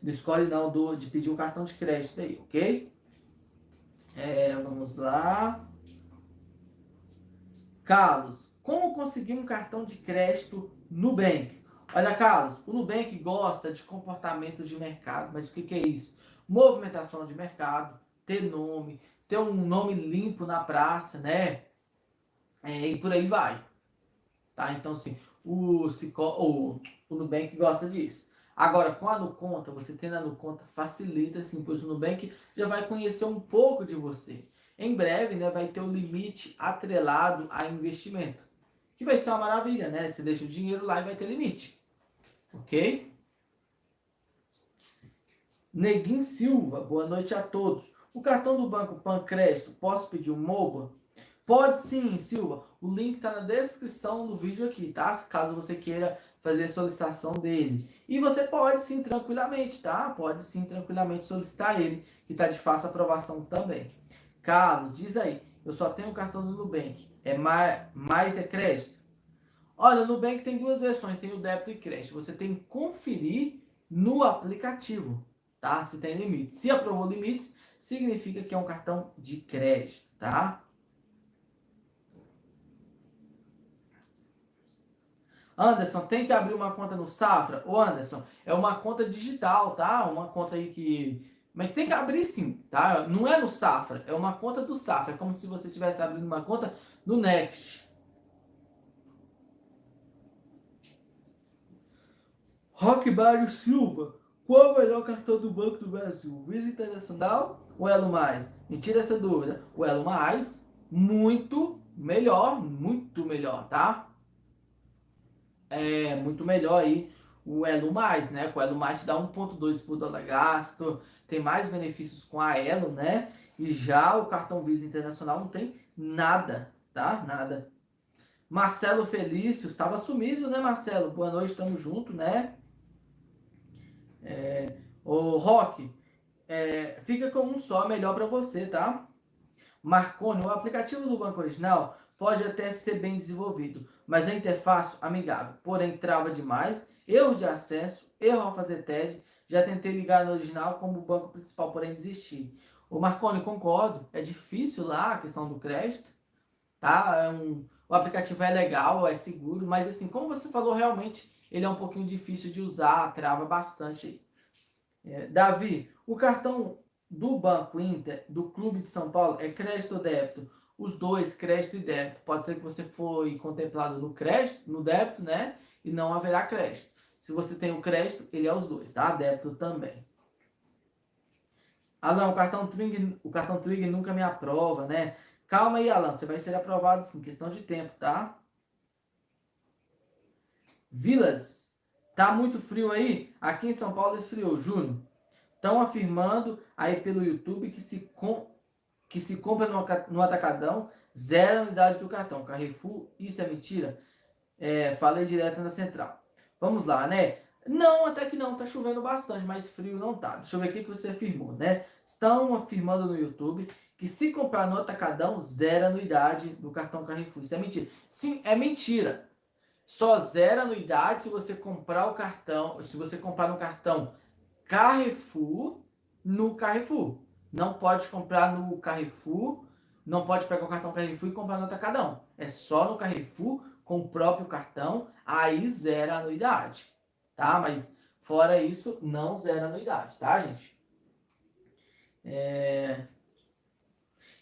Do score não, do, de pedir um cartão de crédito aí, ok? É, vamos lá. Carlos, como conseguir um cartão de crédito Nubank? Olha, Carlos, o Nubank gosta de comportamento de mercado, mas o que, que é isso? Movimentação de mercado, ter nome, ter um nome limpo na praça, né? É, e por aí vai. Tá? Então, assim, o, Cico, o, o Nubank gosta disso. Agora, com a Nuconta, você tendo a Nuconta facilita, assim, pois o Nubank já vai conhecer um pouco de você. Em breve, né, vai ter o um limite atrelado a investimento. Que vai ser uma maravilha, né? Você deixa o dinheiro lá e vai ter limite. Ok? Neguin Silva, boa noite a todos. O cartão do Banco Pancrédito, posso pedir um MOBA? Pode sim, Silva. O link está na descrição do vídeo aqui, tá? Caso você queira fazer a solicitação dele. E você pode sim, tranquilamente, tá? Pode sim, tranquilamente solicitar ele, que está de fácil aprovação também. Carlos, diz aí, eu só tenho o cartão do Nubank. É mais, mais é crédito? Olha, o Nubank tem duas versões, tem o débito e crédito. Você tem que conferir no aplicativo, tá? Se tem limites. Se aprovou limites, significa que é um cartão de crédito, tá? Anderson, tem que abrir uma conta no Safra? Ô Anderson, é uma conta digital, tá? Uma conta aí que mas tem que abrir sim, tá? Não é no Safra, é uma conta do Safra. É como se você estivesse abrindo uma conta no Next. Roque Mário Silva, qual é o melhor cartão do Banco do Brasil? Visa Internacional ou Elo Mais? Me tira essa dúvida. O Elo Mais, muito melhor, muito melhor, tá? É muito melhor aí o Elo Mais, né? O Elo Mais te dá 1.2 por dólar gasto, tem mais benefícios com a Elo, né? E já o cartão Visa Internacional não tem nada, tá? Nada. Marcelo Felício, estava sumido, né, Marcelo? Boa noite, estamos junto, né? É, o Rock, é, fica com um só melhor para você, tá? Marconi, o aplicativo do banco original pode até ser bem desenvolvido, mas a interface amigável, porém trava demais, erro de acesso, erro ao fazer TED, já tentei ligar no original como banco principal, porém desisti. O Marconi, concordo, é difícil lá a questão do crédito, tá? É um, o aplicativo é legal, é seguro, mas assim, como você falou, realmente ele é um pouquinho difícil de usar, trava bastante. É, Davi, o cartão do Banco Inter, do Clube de São Paulo, é crédito ou débito? Os dois, crédito e débito. Pode ser que você foi contemplado no crédito, no débito, né? E não haverá crédito. Se você tem o crédito, ele é os dois, tá? Débito também. Alan, o cartão Trig, o cartão Trig nunca me aprova, né? Calma aí, Alan, você vai ser aprovado sim, questão de tempo, tá? Vilas, tá muito frio aí? Aqui em São Paulo esfriou, Júnior. Estão afirmando aí pelo YouTube que se, com, que se compra no, no atacadão zero unidade do cartão. Carrefour, isso é mentira? É, falei direto na central. Vamos lá, né? Não, até que não, tá chovendo bastante, mas frio não tá. Deixa eu ver o que você afirmou, né? Estão afirmando no YouTube que se comprar no atacadão, zero anuidade do cartão Carrefour. Isso é mentira. Sim, é mentira. Só zero anuidade se você comprar o cartão, se você comprar no cartão Carrefour no Carrefour. Não pode comprar no Carrefour, não pode pegar o cartão Carrefour e comprar no Atacadão. É só no Carrefour com o próprio cartão, aí zera a anuidade, tá? Mas fora isso, não zera a anuidade, tá, gente? É...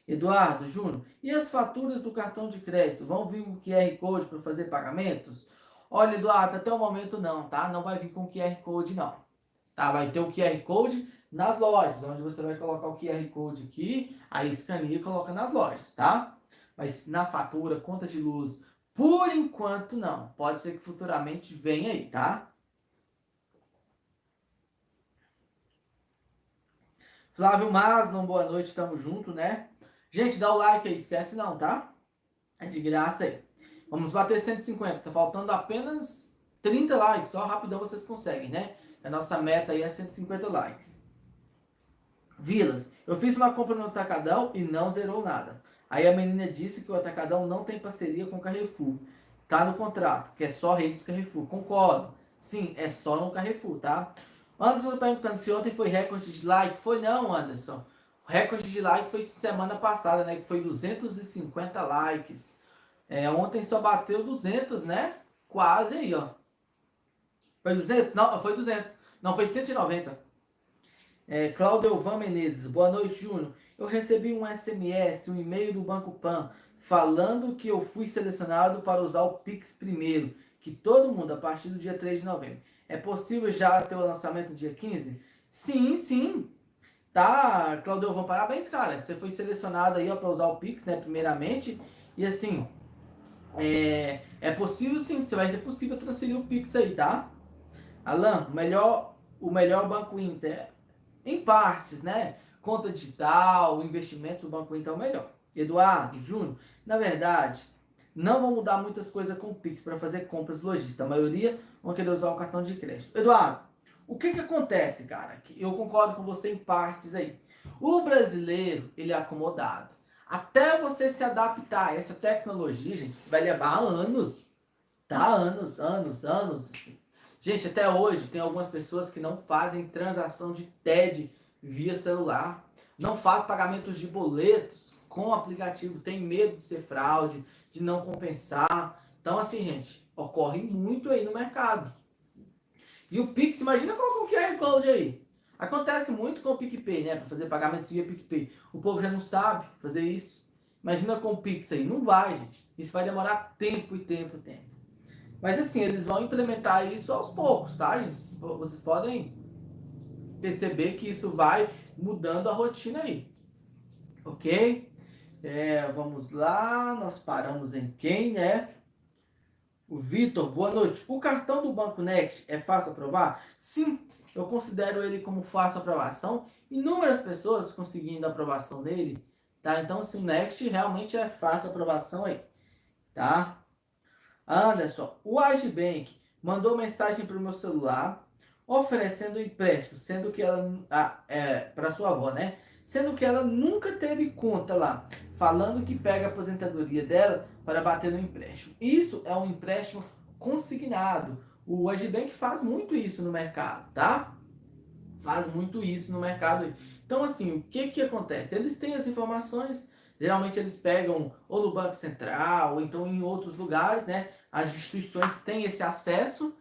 Eduardo, Júnior, e as faturas do cartão de crédito? Vão vir com QR Code para fazer pagamentos? Olha, Eduardo, até o momento não, tá? Não vai vir com QR Code, não. Tá? Vai ter o QR Code nas lojas, onde você vai colocar o QR Code aqui, aí escaneia e coloca nas lojas, tá? Mas na fatura, conta de luz, por enquanto não. Pode ser que futuramente venha aí, tá? Flávio Maslon, boa noite, tamo junto, né? Gente, dá o like aí, esquece não, tá? É de graça aí. Vamos bater 150, tá faltando apenas 30 likes, só rapidão vocês conseguem, né? A nossa meta aí é 150 likes. Vilas, eu fiz uma compra no Atacadão e não zerou nada. Aí a menina disse que o Atacadão não tem parceria com o Carrefour. Tá no contrato, que é só redes Carrefour. Concordo. Sim, é só no Carrefour, tá? Anderson tá perguntando se ontem foi recorde de like. Foi não, Anderson. O recorde de like foi semana passada, né? Que foi 250 likes. É, ontem só bateu 200, né? Quase aí, ó. Foi 200? Não, foi 200. Não, foi 190. É, Cláudio Van Menezes, boa noite, Júnior. Eu recebi um SMS, um e-mail do Banco Pan, falando que eu fui selecionado para usar o Pix primeiro, que todo mundo, a partir do dia 3 de novembro. É possível já ter o lançamento dia 15? Sim, sim. Tá, Claudio Van, parabéns, cara. Você foi selecionado aí para usar o Pix, né, primeiramente. E assim, é, é possível sim, você vai ser possível transferir o Pix aí, tá? Alan, melhor, o melhor Banco Inter, em partes, né? Conta digital, investimentos, o Banco Inter é o melhor. Eduardo, Júnior, na verdade, não vão mudar muitas coisas com o Pix para fazer compras lojistas. A maioria vão querer usar o cartão de crédito. Eduardo, o que que acontece, cara? Eu concordo com você em partes aí. O brasileiro, ele é acomodado. Até você se adaptar a essa tecnologia, gente, isso vai levar anos. Tá? Anos, anos, anos. Assim. Gente, até hoje tem algumas pessoas que não fazem transação de TED via celular, não faz pagamentos de boletos com o aplicativo, tem medo de ser fraude, de não compensar. Então, assim, gente, ocorre muito aí no mercado. E o Pix, imagina colocar o QR Code aí. Acontece muito com o PicPay, né? Para fazer pagamentos via PicPay. O povo já não sabe fazer isso. Imagina com o Pix aí. Não vai, gente. Isso vai demorar tempo e tempo e tempo. Mas assim, eles vão implementar isso aos poucos, tá, gente? Vocês podem perceber que isso vai mudando a rotina aí. Ok? É, vamos lá, nós paramos em quem, né? O Vitor, boa noite. O cartão do Banco Next é fácil aprovar? Sim, eu considero ele como fácil aprovação. Inúmeras pessoas conseguindo aprovação nele, tá? Então, se o Next realmente é fácil aprovação aí, tá? Anderson, o Agibank mandou mensagem para o meu celular. Oferecendo empréstimo, sendo que ela ah, é, para sua avó, né? Sendo que ela nunca teve conta lá, falando que pega a aposentadoria dela para bater no empréstimo. Isso é um empréstimo consignado. O Agibank faz muito isso no mercado, tá? Faz muito isso no mercado. Então, assim, o que que acontece? Eles têm as informações, geralmente eles pegam ou no Banco Central, ou então em outros lugares, né? As instituições têm esse acesso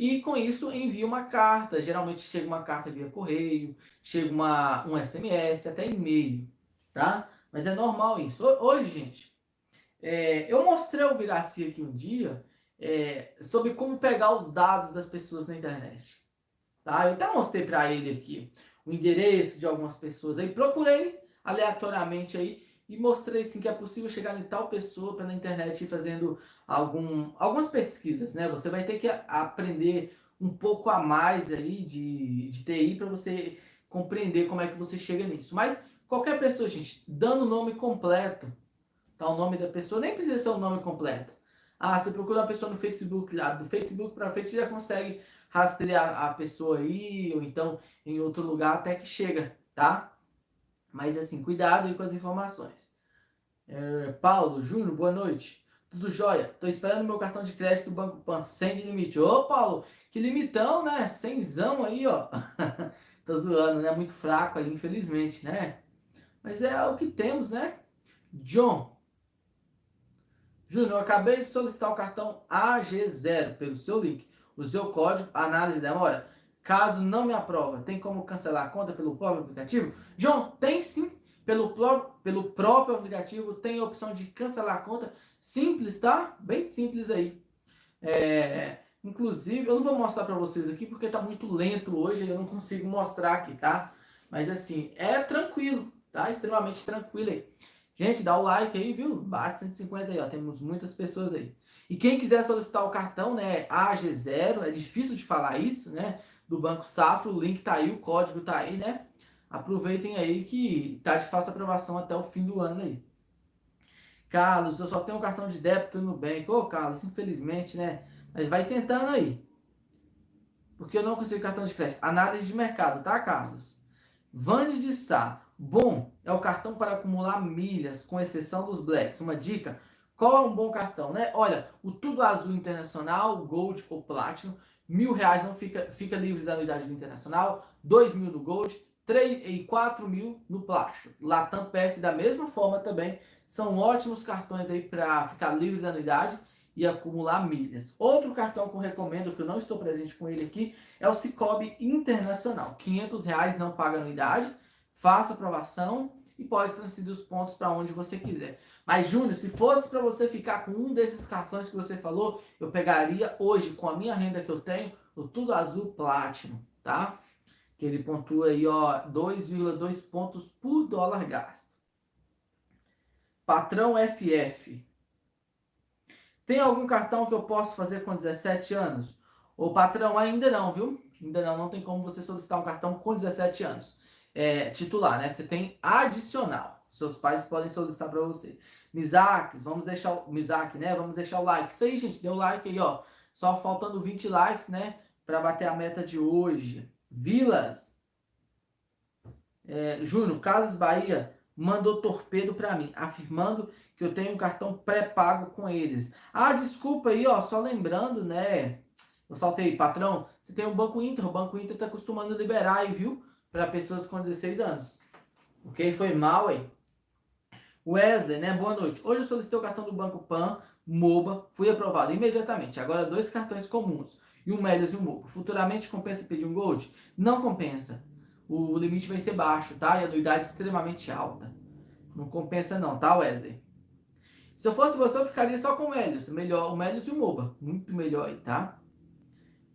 e com isso envia uma carta. Geralmente chega uma carta via correio, chega uma, um SMS, até e-mail, tá? Mas é normal isso. Hoje, gente, é, eu mostrei ao Biraci aqui um dia é, sobre como pegar os dados das pessoas na internet. Tá? Eu até mostrei para ele aqui o endereço de algumas pessoas aí. Procurei aleatoriamente aí e mostrei sim que é possível chegar em tal pessoa pela internet fazendo algum, algumas pesquisas, né? Você vai ter que aprender um pouco a mais aí de, de TI para você compreender como é que você chega nisso. Mas qualquer pessoa, gente, dando o nome completo, tá? O nome da pessoa nem precisa ser o nome completo. Ah, você procura uma pessoa no Facebook, lá do Facebook para frente já consegue rastrear a pessoa aí, ou então em outro lugar até que chega, tá? Mas assim, cuidado aí com as informações. É, Paulo, Júnior, boa noite. Tudo jóia? Tô esperando meu cartão de crédito do Banco Pan sem de limite. Ô, Paulo, que limitão, né? Semzão aí, ó. Tô zoando, né? Muito fraco aí, infelizmente, né? Mas é o que temos, né? John. Júnior, acabei de solicitar o cartão AG0 pelo seu link. O seu código, análise demora. Caso não me aprova, tem como cancelar a conta pelo próprio aplicativo? John, tem sim. Pelo, pelo próprio aplicativo tem a opção de cancelar a conta. Simples, tá? Bem simples aí. É, inclusive, eu não vou mostrar para vocês aqui porque tá muito lento hoje. Eu não consigo mostrar aqui, tá? Mas assim, é tranquilo, tá? Extremamente tranquilo aí. Gente, dá o like aí, viu? Bate 150 aí, ó. Temos muitas pessoas aí. E quem quiser solicitar o cartão, né, AG0, é difícil de falar isso, né? Do Banco Safra, o link tá aí, o código tá aí, né? Aproveitem aí que tá de fácil aprovação até o fim do ano aí. Carlos, eu só tenho um cartão de débito no Nubank. Ô, Carlos, infelizmente, né? Mas vai tentando aí. Porque eu não consigo cartão de crédito. Análise de mercado, tá, Carlos? Vande de Sá. Bom, é o cartão para acumular milhas, com exceção dos Blacks. Uma dica, qual é um bom cartão, né? Olha, o Tudo Azul Internacional, Gold ou Platinum mil reais não fica, fica livre da anuidade do Internacional, dois mil no Gold, três e quatro mil no Plástico. Latam PS da mesma forma também, são ótimos cartões aí para ficar livre da anuidade e acumular milhas. Outro cartão que eu recomendo, que eu não estou presente com ele aqui, é o Cicobi Internacional. 500 reais não paga anuidade, faça aprovação e pode transferir os pontos para onde você quiser. Mas, Júnior, se fosse para você ficar com um desses cartões que você falou, eu pegaria hoje, com a minha renda que eu tenho, o Tudo Azul Platinum, tá? Que ele pontua aí, ó, 2,2 pontos por dólar gasto. Patrão FF. Tem algum cartão que eu posso fazer com 17 anos? O patrão ainda não, viu? Ainda não, não tem como você solicitar um cartão com 17 anos. É, titular, né? Você tem adicional. Seus pais podem solicitar para você. Misaques, vamos deixar o Misak, né? Vamos deixar o like. Isso aí, gente, deu like aí, ó. Só faltando 20 likes, né? Para bater a meta de hoje. Vilas. É, Júnior, Casas Bahia mandou torpedo para mim, afirmando que eu tenho um cartão pré-pago com eles. Ah, desculpa aí, ó, só lembrando, né? Eu saltei, patrão, você tem o Banco Inter, o Banco Inter tá acostumando liberar aí, viu? Para pessoas com 16 anos. Ok? Foi mal aí. Wesley, né? Boa noite. Hoje eu solicitei o cartão do Banco Pan, MOBA, fui aprovado imediatamente. Agora dois cartões comuns, e um Médias e um MOBA. Futuramente compensa pedir um Gold? Não compensa. O limite vai ser baixo, tá? E a anuidade extremamente alta. Não compensa não, tá, Wesley? Se eu fosse você, eu ficaria só com o Médios. Melhor, o Médios e o MOBA. Muito melhor aí, tá?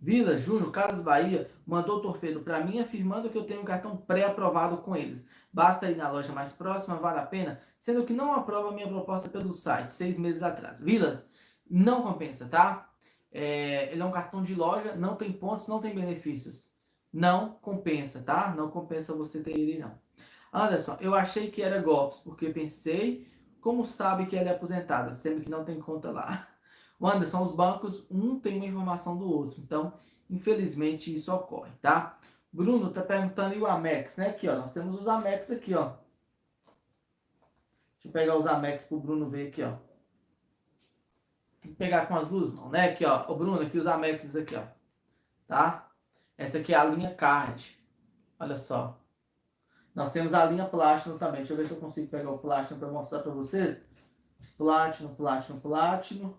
Vila, Júnior, Carlos Bahia mandou torpedo para mim afirmando que eu tenho um cartão pré-aprovado com eles. Basta ir na loja mais próxima, vale a pena, sendo que não aprova minha proposta pelo site, seis meses atrás. Vilas, não compensa, tá? É, ele é um cartão de loja, não tem pontos, não tem benefícios. Não compensa, tá? Não compensa você ter ele, não. Anderson, eu achei que era golpes, porque pensei, como sabe que ela é aposentada, sendo que não tem conta lá. Anderson, os bancos, um tem uma informação do outro. Então, infelizmente isso ocorre, tá? Bruno tá perguntando e o Amex, né? Aqui, ó, nós temos os Amex aqui, ó. Deixa eu pegar os Amex pro Bruno ver aqui, ó. Tem que pegar com as duas mãos, né? Aqui, ó. O Bruno, aqui os Amex aqui, ó. Tá? Essa aqui é a linha Card. Olha só. Nós temos a linha Platinum também. Deixa eu ver se eu consigo pegar o Platinum para mostrar para vocês. Platinum, Platinum, Platinum.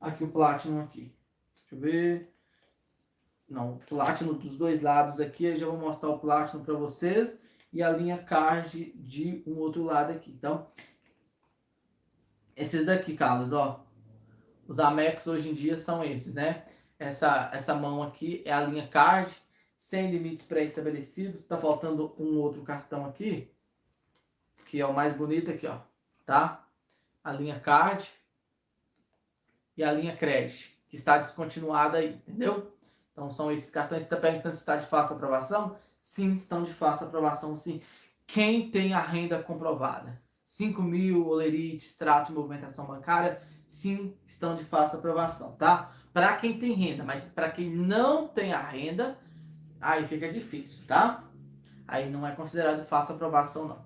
Aqui o Platinum aqui. Deixa eu ver. Não, Platinum dos dois lados aqui. Eu já vou mostrar o Platinum para vocês. E a linha Card de um outro lado aqui. Então, esses daqui, Carlos, ó. Os Amex hoje em dia são esses, né? Essa, essa mão aqui é a linha Card, sem limites pré-estabelecidos. Tá faltando um outro cartão aqui, que é o mais bonito aqui, ó. Tá? A linha Card e a linha Credit, que está descontinuada aí, entendeu? Então são esses cartões. Você está perguntando se está de fácil aprovação? Sim, estão de fácil aprovação, sim. Quem tem a renda comprovada? 5 mil, olerite, extrato movimentação bancária, sim, estão de fácil aprovação, tá? Para quem tem renda, mas para quem não tem a renda, aí fica difícil, tá? Aí não é considerado fácil aprovação, não.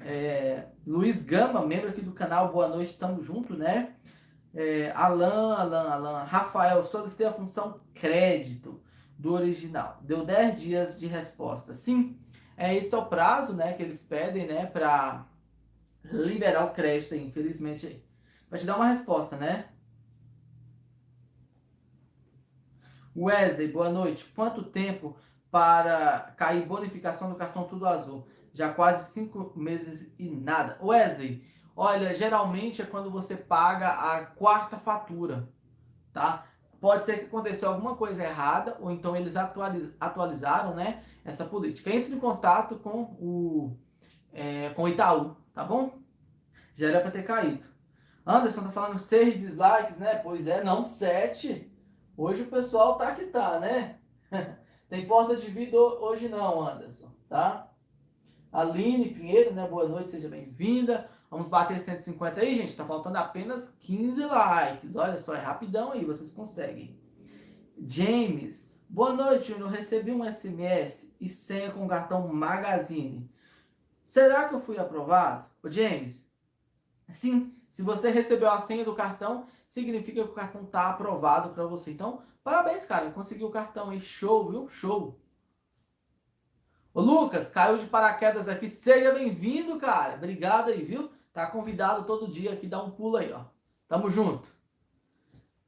É, Luiz Gama, membro aqui do canal, boa noite, estamos juntos, né? É, Alan, Alan, Alan, Rafael, solicitei a função crédito do original. Deu 10 dias de resposta. Sim, é esse é o prazo, né, que eles pedem, né, para liberar o crédito, aí, infelizmente. Vai te dar uma resposta, né? Wesley, boa noite. Quanto tempo para cair bonificação do cartão Tudo Azul? Já quase cinco meses e nada. Wesley, olha, geralmente é quando você paga a quarta fatura, tá? Pode ser que aconteceu alguma coisa errada, ou então eles atualiz, atualizaram, né, essa política. Entre em contato com o, é, com o Itaú, tá bom? Já era para ter caído. Anderson tá falando 6 dislikes, né? Pois é, não 7. Hoje o pessoal tá que tá, né? Tem porta de vidro hoje não, Anderson, tá? Aline Pinheiro, né? Boa noite, seja bem-vinda. Vamos bater 150 aí, gente. Tá faltando apenas 15 likes. Olha só, é rapidão aí, vocês conseguem. James, boa noite, Júnior. Recebi um SMS e senha com cartão Magazine. Será que eu fui aprovado? Ô, James, sim. Se você recebeu a senha do cartão, significa que o cartão tá aprovado para você. Então, parabéns, cara. Conseguiu o cartão aí. Show, viu? Show. Ô, Lucas, caiu de paraquedas aqui. Seja bem-vindo, cara. Obrigado aí, viu? Tá convidado todo dia aqui, dá um pulo aí, ó. Tamo junto.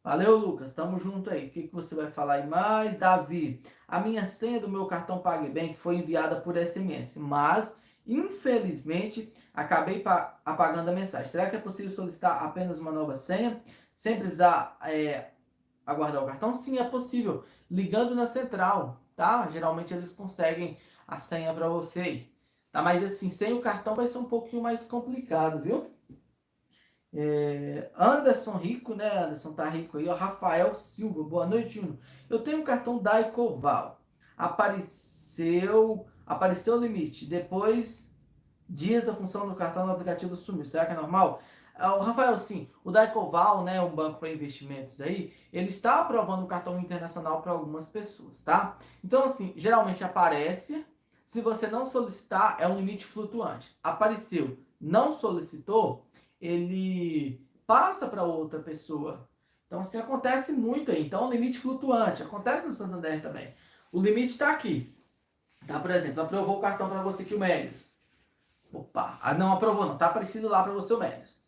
Valeu, Lucas. Tamo junto aí. O que, que você vai falar aí mais? Davi, a minha senha do meu cartão PagBank foi enviada por SMS, mas infelizmente acabei apagando a mensagem. Será que é possível solicitar apenas uma nova senha sem precisar é, aguardar o cartão? Sim, é possível. Ligando na central, tá? Geralmente eles conseguem a senha para você. Tá? Mas assim, sem o cartão vai ser um pouquinho mais complicado, viu? É, Anderson Rico, né? Anderson tá rico aí, ó. Rafael Silva, boa noite, Juno. Eu tenho um cartão da Ecoval. Apareceu, apareceu o limite. Depois dias a função do cartão no aplicativo sumiu. Será que é normal? Ah, o Rafael, sim, o da Ecoval, né, um banco para investimentos aí, ele está aprovando o cartão internacional para algumas pessoas, tá? Então, assim, geralmente aparece, se você não solicitar, é um limite flutuante. Apareceu, não solicitou, ele passa para outra pessoa. Então, assim, acontece muito aí. Então, é um limite flutuante. Acontece no Santander também. O limite está aqui. Tá, por exemplo, aprovou o cartão para você aqui, o Médios. Opa, ah, não aprovou, não. Tá aparecendo lá para você o Médios.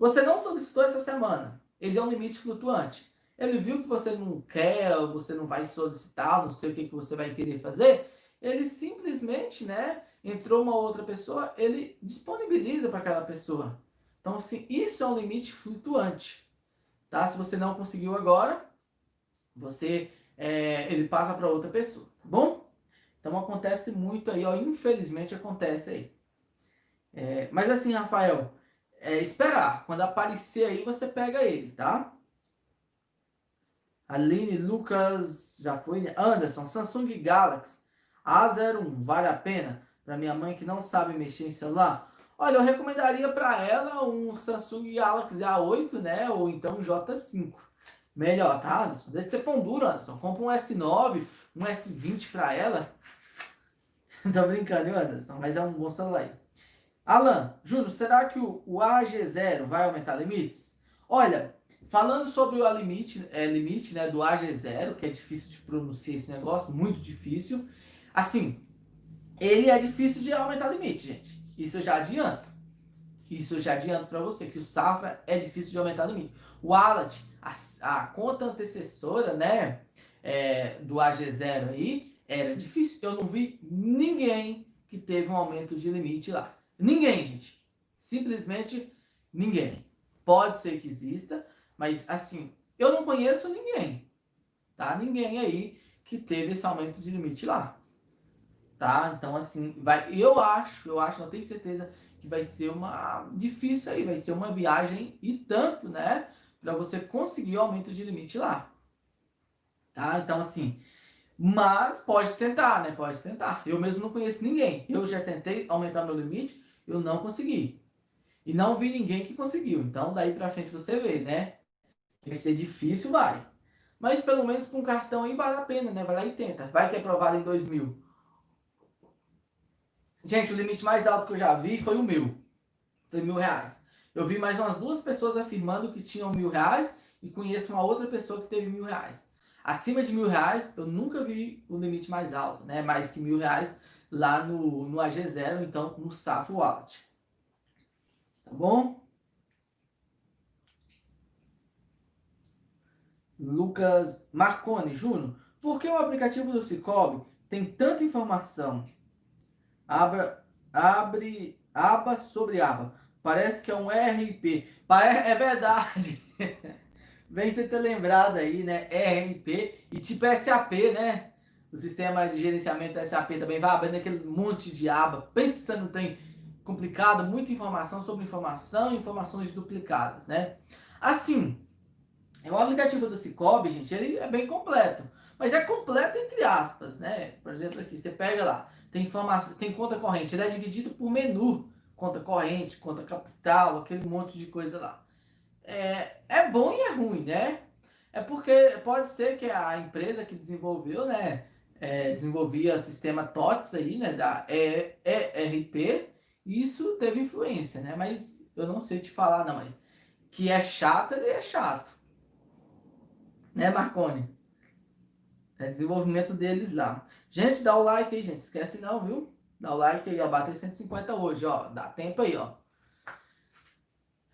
Você não solicitou essa semana. Ele é um limite flutuante. Ele viu que você não quer, você não vai solicitar, não sei o que, que você vai querer fazer ele simplesmente, né, entrou uma outra pessoa, ele disponibiliza para aquela pessoa. Então, assim, isso é um limite flutuante, tá? Se você não conseguiu agora, você, é, ele passa para outra pessoa, tá bom? Então, acontece muito aí, ó, infelizmente acontece aí. É, mas assim, Rafael, é esperar. Quando aparecer aí, você pega ele, tá? Aline Lucas, já foi. Né? Anderson, Samsung Galaxy a01, vale a pena? Para minha mãe que não sabe mexer em celular? Olha, eu recomendaria para ela um Samsung Galaxy A8, né? Ou então um J5. melhor, tá, Anderson? Deixa você pão duro, Anderson. Compra um S9, um S20 para ela. Tô brincando, viu, Anderson? Mas é um bom celular aí. Alan, Júnior, será que o, o AG0 vai aumentar limites? Olha, falando sobre o limite, é, limite né, do AG0, que é difícil de pronunciar esse negócio, muito difícil. Assim, ele é difícil de aumentar limite, gente. Isso eu já adianto. Isso eu já adianto para você, que o Safra é difícil de aumentar limite. O Wallet, a, a conta antecessora, né, é, do AG0 aí, era difícil. Eu não vi ninguém que teve um aumento de limite lá. Ninguém, gente. Simplesmente ninguém. Pode ser que exista, mas assim, eu não conheço ninguém. Tá? Ninguém aí que teve esse aumento de limite lá. Tá? Então, assim, vai. Eu acho, eu acho, não tenho certeza que vai ser uma difícil aí, vai ser uma viagem e tanto, né? Para você conseguir o aumento de limite lá. Tá? Então, assim, mas pode tentar, né? Pode tentar. Eu mesmo não conheço ninguém. Eu já tentei aumentar meu limite, eu não consegui. E não vi ninguém que conseguiu. Então, daí pra frente você vê, né? Vai ser difícil, vai. Mas pelo menos com um cartão aí vale a pena, né? Vai lá e tenta. Vai que é aprovado em 2 mil. Gente, o limite mais alto que eu já vi foi o meu. Foi mil reais. Eu vi mais umas duas pessoas afirmando que tinham mil reais e conheço uma outra pessoa que teve mil reais. Acima de mil reais, eu nunca vi o limite mais alto, né? Mais que mil reais lá no, no AG0, então no Safra Wallet. Tá bom? Lucas Marconi Júnior, por que o aplicativo do Cicobi tem tanta informação? Abra, abre aba sobre aba. Parece que é um RP. É verdade. Vem você ter lembrado aí, né? RP e tipo SAP, né? O sistema de gerenciamento SAP também vai abrindo aquele monte de aba. Pensa não tem complicado, muita informação sobre informação, informações duplicadas, né? Assim, o aplicativo do Cicobi, gente, ele é bem completo. Mas é completo entre aspas, né? Por exemplo, aqui você pega lá, tem informação, tem conta corrente, ele é dividido por menu, conta corrente, conta capital, aquele monte de coisa lá é, é bom e é ruim, né? É porque pode ser que a empresa que desenvolveu, né, é, desenvolvia sistema TOTS aí, né, da ERP, isso teve influência, né? Mas eu não sei te falar, não, mas que é chato, ele é chato. Né, Marconi? É desenvolvimento deles lá. Gente, dá o like aí, gente. Esquece não, viu? Dá o like aí, ó. Bater 150 hoje, ó. Dá tempo aí, ó.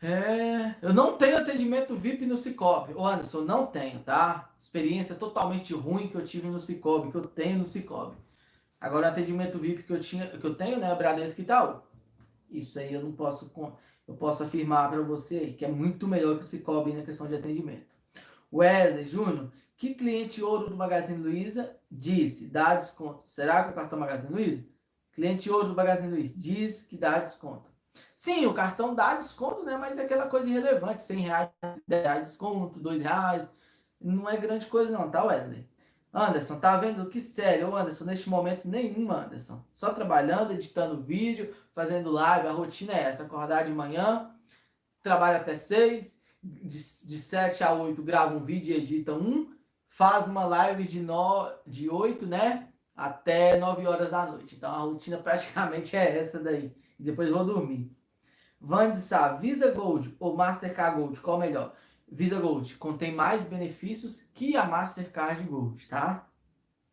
É, eu não tenho atendimento VIP no Cicobi. Ô Anderson, não tenho, tá? Experiência totalmente ruim que eu tive no Cicobi, que eu tenho no Cicobi. Agora, atendimento VIP que eu tinha, que eu tenho, né, Bradesco e tal. Isso aí eu não posso, eu posso afirmar para você que é muito melhor que o Cicobi na questão de atendimento. Wesley Júnior, que cliente ouro do Magazine Luiza disse, dá desconto. Será que o cartão Magazine Luiza? Cliente ouro do Magazine Luiza diz que dá desconto. Sim, o cartão dá desconto, né? Mas é aquela coisa irrelevante, 100 reais, 10 reais desconto, 2 reais. Não é grande coisa não, tá, Wesley? Anderson, tá vendo que sério, Anderson, neste momento nenhum, Anderson. Só trabalhando, editando vídeo, fazendo live, a rotina é essa, acordar de manhã, trabalha até 6, de, de 7 a 8 grava um vídeo e edita um, faz uma live de, no, de 8, né, até 9 horas da noite. Então a rotina praticamente é essa daí. Depois vou dormir. Vande Visa Gold ou Mastercard Gold, qual melhor? Visa Gold contém mais benefícios que a Mastercard Gold, tá?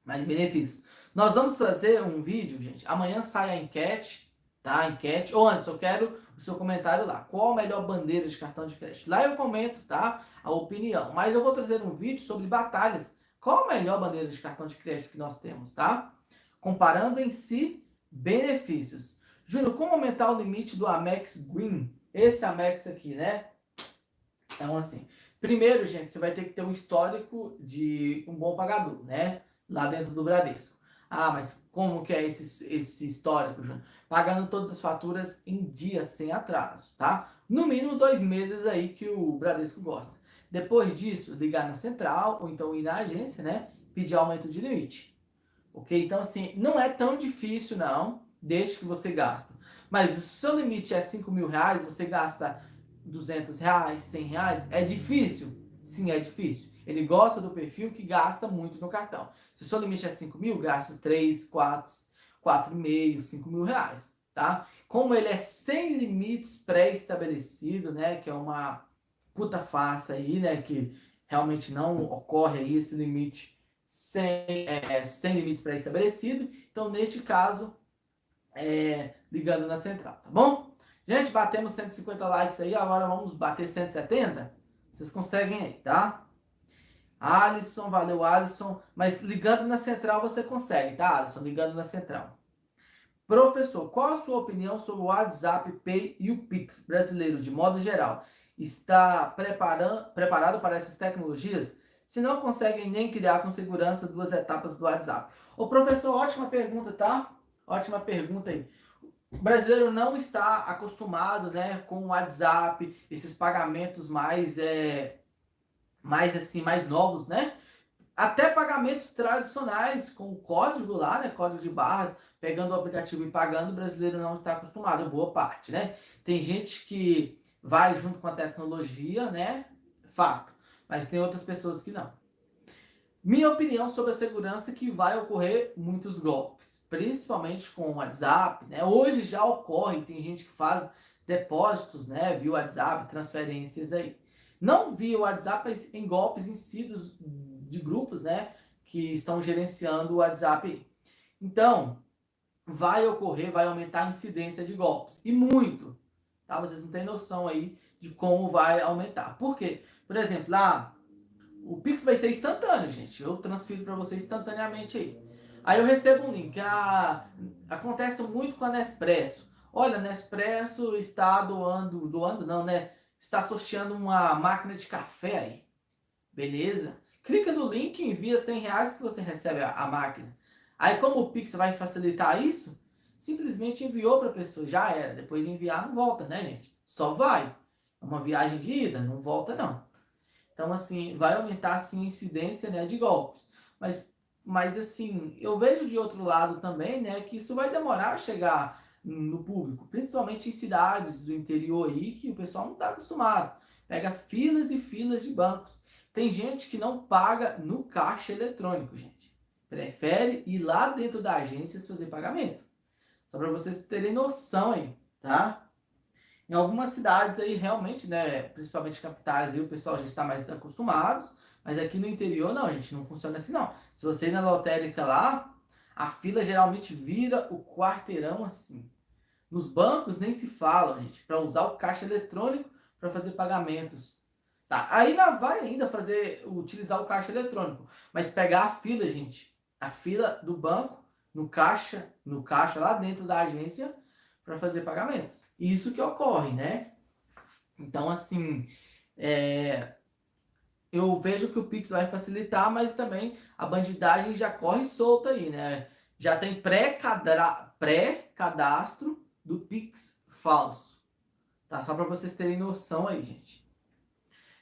Mais benefícios. Nós vamos fazer um vídeo, gente. Amanhã sai a enquete, tá? A enquete. Ô, Anderson, eu quero o seu comentário lá. Qual a melhor bandeira de cartão de crédito? Lá eu comento, tá? A opinião. Mas eu vou trazer um vídeo sobre batalhas. Qual a melhor bandeira de cartão de crédito que nós temos, tá? Comparando em si benefícios. Júnior, como aumentar o limite do Amex Green? Esse Amex aqui, né? Então, assim, primeiro, gente, você vai ter que ter um histórico de um bom pagador, né? Lá dentro do Bradesco. Ah, mas como que é esse, esse histórico, Júnior? Pagando todas as faturas em dia, sem atraso, tá? No mínimo dois meses aí que o Bradesco gosta. Depois disso, ligar na central ou então ir na agência, né? Pedir aumento de limite. Ok? Então, assim, não é tão difícil, não desde que você gasta. Mas se o seu limite é 5 mil reais, você gasta 200 reais, 100 reais, é difícil? Sim, é difícil. Ele gosta do perfil que gasta muito no cartão. Se o seu limite é 5 mil, gasta 3, 4, 4,5, 5 mil reais, tá? Como ele é sem limites pré-estabelecido, né? Que é uma puta farsa aí, né? Que realmente não ocorre aí esse limite sem, é, sem limites pré-estabelecido. Então, neste caso, é, ligando na central, tá bom? Gente, batemos 150 likes aí, agora vamos bater 170. Vocês conseguem aí, tá? Alisson, valeu Alisson. Mas ligando na central você consegue, tá, Alisson? Ligando na central. Professor, qual a sua opinião sobre o WhatsApp Pay e o Pix brasileiro, de modo geral? Está preparado para essas tecnologias? Se não conseguem nem criar com segurança duas etapas do WhatsApp. Ô professor, ótima pergunta, tá? Ótima pergunta aí. O brasileiro não está acostumado né, com o WhatsApp, esses pagamentos mais, é, mais assim, mais novos, né? Até pagamentos tradicionais com o código lá, né? Código de barras, pegando o aplicativo e pagando, o brasileiro não está acostumado, boa parte, né? Tem gente que vai junto com a tecnologia, né? Fato. Mas tem outras pessoas que não. Minha opinião sobre a segurança é que vai ocorrer muitos golpes, principalmente com o WhatsApp, né? Hoje já ocorre, tem gente que faz depósitos, né, via WhatsApp, transferências aí. Não via WhatsApp em golpes em si dos, de grupos, né, que estão gerenciando o WhatsApp. Então, vai ocorrer, vai aumentar a incidência de golpes. E muito. Tá? Vocês não têm noção aí de como vai aumentar. Por quê? Por exemplo, lá, o Pix vai ser instantâneo, gente. Eu transfiro para você instantaneamente aí. Aí eu recebo um link. Ah, acontece muito com a Nespresso. Olha, Nespresso está doando, doando não, né? Está sorteando uma máquina de café aí. Beleza? Clica no link, envia 100 reais que você recebe a, a máquina. Aí, como o Pix vai facilitar isso, simplesmente enviou para a pessoa, já era. Depois de enviar, não volta, né, gente? Só vai. É uma viagem de ida, não volta, não. Então, assim, vai aumentar, assim, a incidência, né, de golpes. Mas, mas, assim, eu vejo de outro lado também, né, que isso vai demorar a chegar no público, principalmente em cidades do interior aí, que o pessoal não está acostumado. Pega filas e filas de bancos. Tem gente que não paga no caixa eletrônico, gente prefere ir lá dentro da agência fazer pagamento. Só para vocês terem noção aí, tá? Em algumas cidades aí, realmente, né, principalmente capitais, aí, o pessoal já está mais acostumado, mas aqui no interior, não, gente, não funciona assim, não. Se você ir na lotérica lá, a fila geralmente vira o quarteirão assim. Nos bancos nem se fala, gente, para usar o caixa eletrônico para fazer pagamentos. Tá? Não vai ainda fazer, utilizar o caixa eletrônico, mas pegar a fila, gente, a fila do banco no caixa, no caixa lá dentro da agência para fazer pagamentos. Isso que ocorre, né? Então, assim, é, eu vejo que o Pix vai facilitar, mas também a bandidagem já corre solta aí, né? Já tem pré-cadastro pré do Pix falso. Tá? Só para vocês terem noção aí, gente.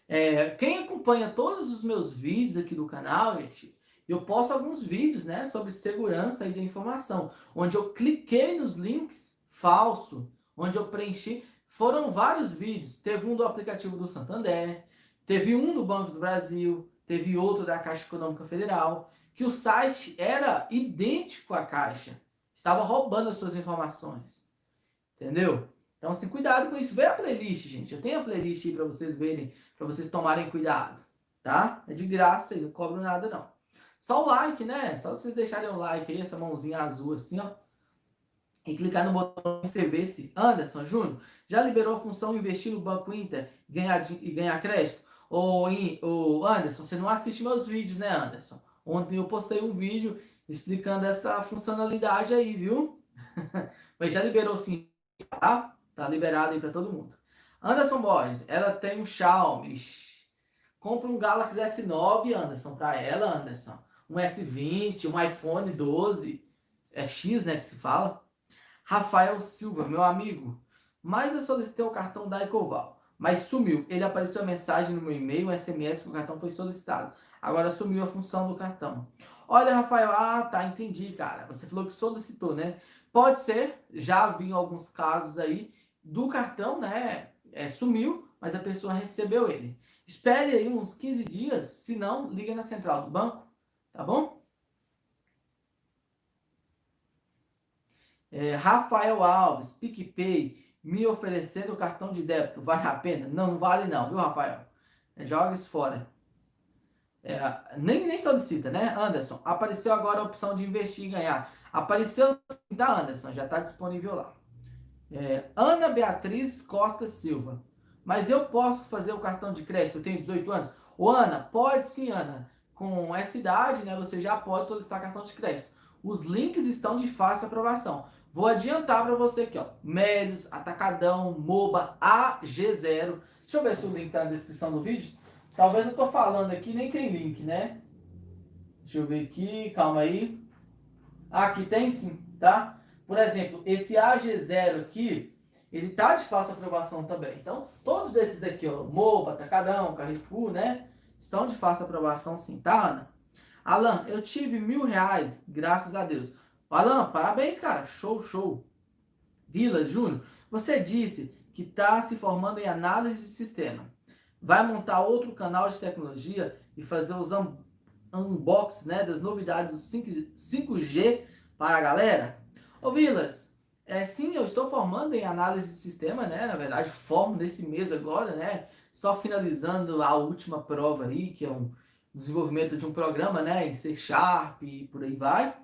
É, quem acompanha todos os meus vídeos aqui do canal, gente, eu posto alguns vídeos né, sobre segurança e da informação, onde eu cliquei nos links falso, onde eu preenchi. Foram vários vídeos. Teve um do aplicativo do Santander, teve um do Banco do Brasil, teve outro da Caixa Econômica Federal, que o site era idêntico à Caixa. Estava roubando as suas informações. Entendeu? Então, assim, cuidado com isso. Vê a playlist, gente. Eu tenho a playlist aí para vocês verem, para vocês tomarem cuidado. Tá? É de graça aí, não cobro nada não. Só o like, né? Só vocês deixarem o like aí, essa mãozinha azul assim, ó. E clicar no botão inscrever-se. Anderson Júnior, já liberou a função investir no Banco Inter ganhar, e ganhar crédito? Ou, ou Anderson, você não assiste meus vídeos, né, Anderson? Ontem eu postei um vídeo explicando essa funcionalidade aí, viu? Mas já liberou sim, tá? Tá liberado aí para todo mundo. Anderson Borges, ela tem um Xiaomi. Compra um Galaxy S9, Anderson, para ela, Anderson um S20, um iPhone 12, é X, né, que se fala. Rafael Silva, meu amigo, mas eu solicitei o cartão da Ecoval, mas sumiu. Ele apareceu a mensagem no meu e-mail, um SMS que o cartão foi solicitado. Agora sumiu a função do cartão. Olha, Rafael, ah, tá, entendi, cara. Você falou que solicitou, né? Pode ser, já vi alguns casos aí do cartão, né? É, sumiu, mas a pessoa recebeu ele. Espere aí uns 15 dias, se não, liga na central do banco, tá bom? É, Rafael Alves, PicPay, me oferecendo cartão de débito, vale a pena? Não, não vale não, viu, Rafael? É, joga isso fora. É, nem, nem solicita, né? Anderson, apareceu agora a opção de investir e ganhar. Apareceu da Anderson, já está disponível lá. É, Ana Beatriz Costa Silva. Mas eu posso fazer o cartão de crédito, eu tenho 18 anos? Ô, Ana, pode sim, Ana. Com essa idade, né, você já pode solicitar cartão de crédito. Os links estão de fácil aprovação. Vou adiantar para você aqui, ó. Melios, Atacadão, Moba, AG0. Deixa eu ver se o link tá na descrição do vídeo. Talvez eu tô falando aqui, nem tem link, né? Deixa eu ver aqui, calma aí. Ah, aqui tem sim, tá? Por exemplo, esse AG0 aqui, ele tá de fácil aprovação também. Então, todos esses aqui, ó, Moba, Atacadão, Carrefour, né? Estão de fácil aprovação sim, tá, Ana? Alan, eu tive mil reais, graças a Deus. Alan, parabéns, cara. Show, show. Vila, Júnior, você disse que está se formando em análise de sistema. Vai montar outro canal de tecnologia e fazer os un unbox né, das novidades do 5, 5G para a galera? Ô Vilas, é, sim, eu estou formando em análise de sistema, né? Na verdade, formo nesse mês agora, né? Só finalizando a última prova aí, que é um desenvolvimento de um programa, né? Em C Sharp e por aí vai.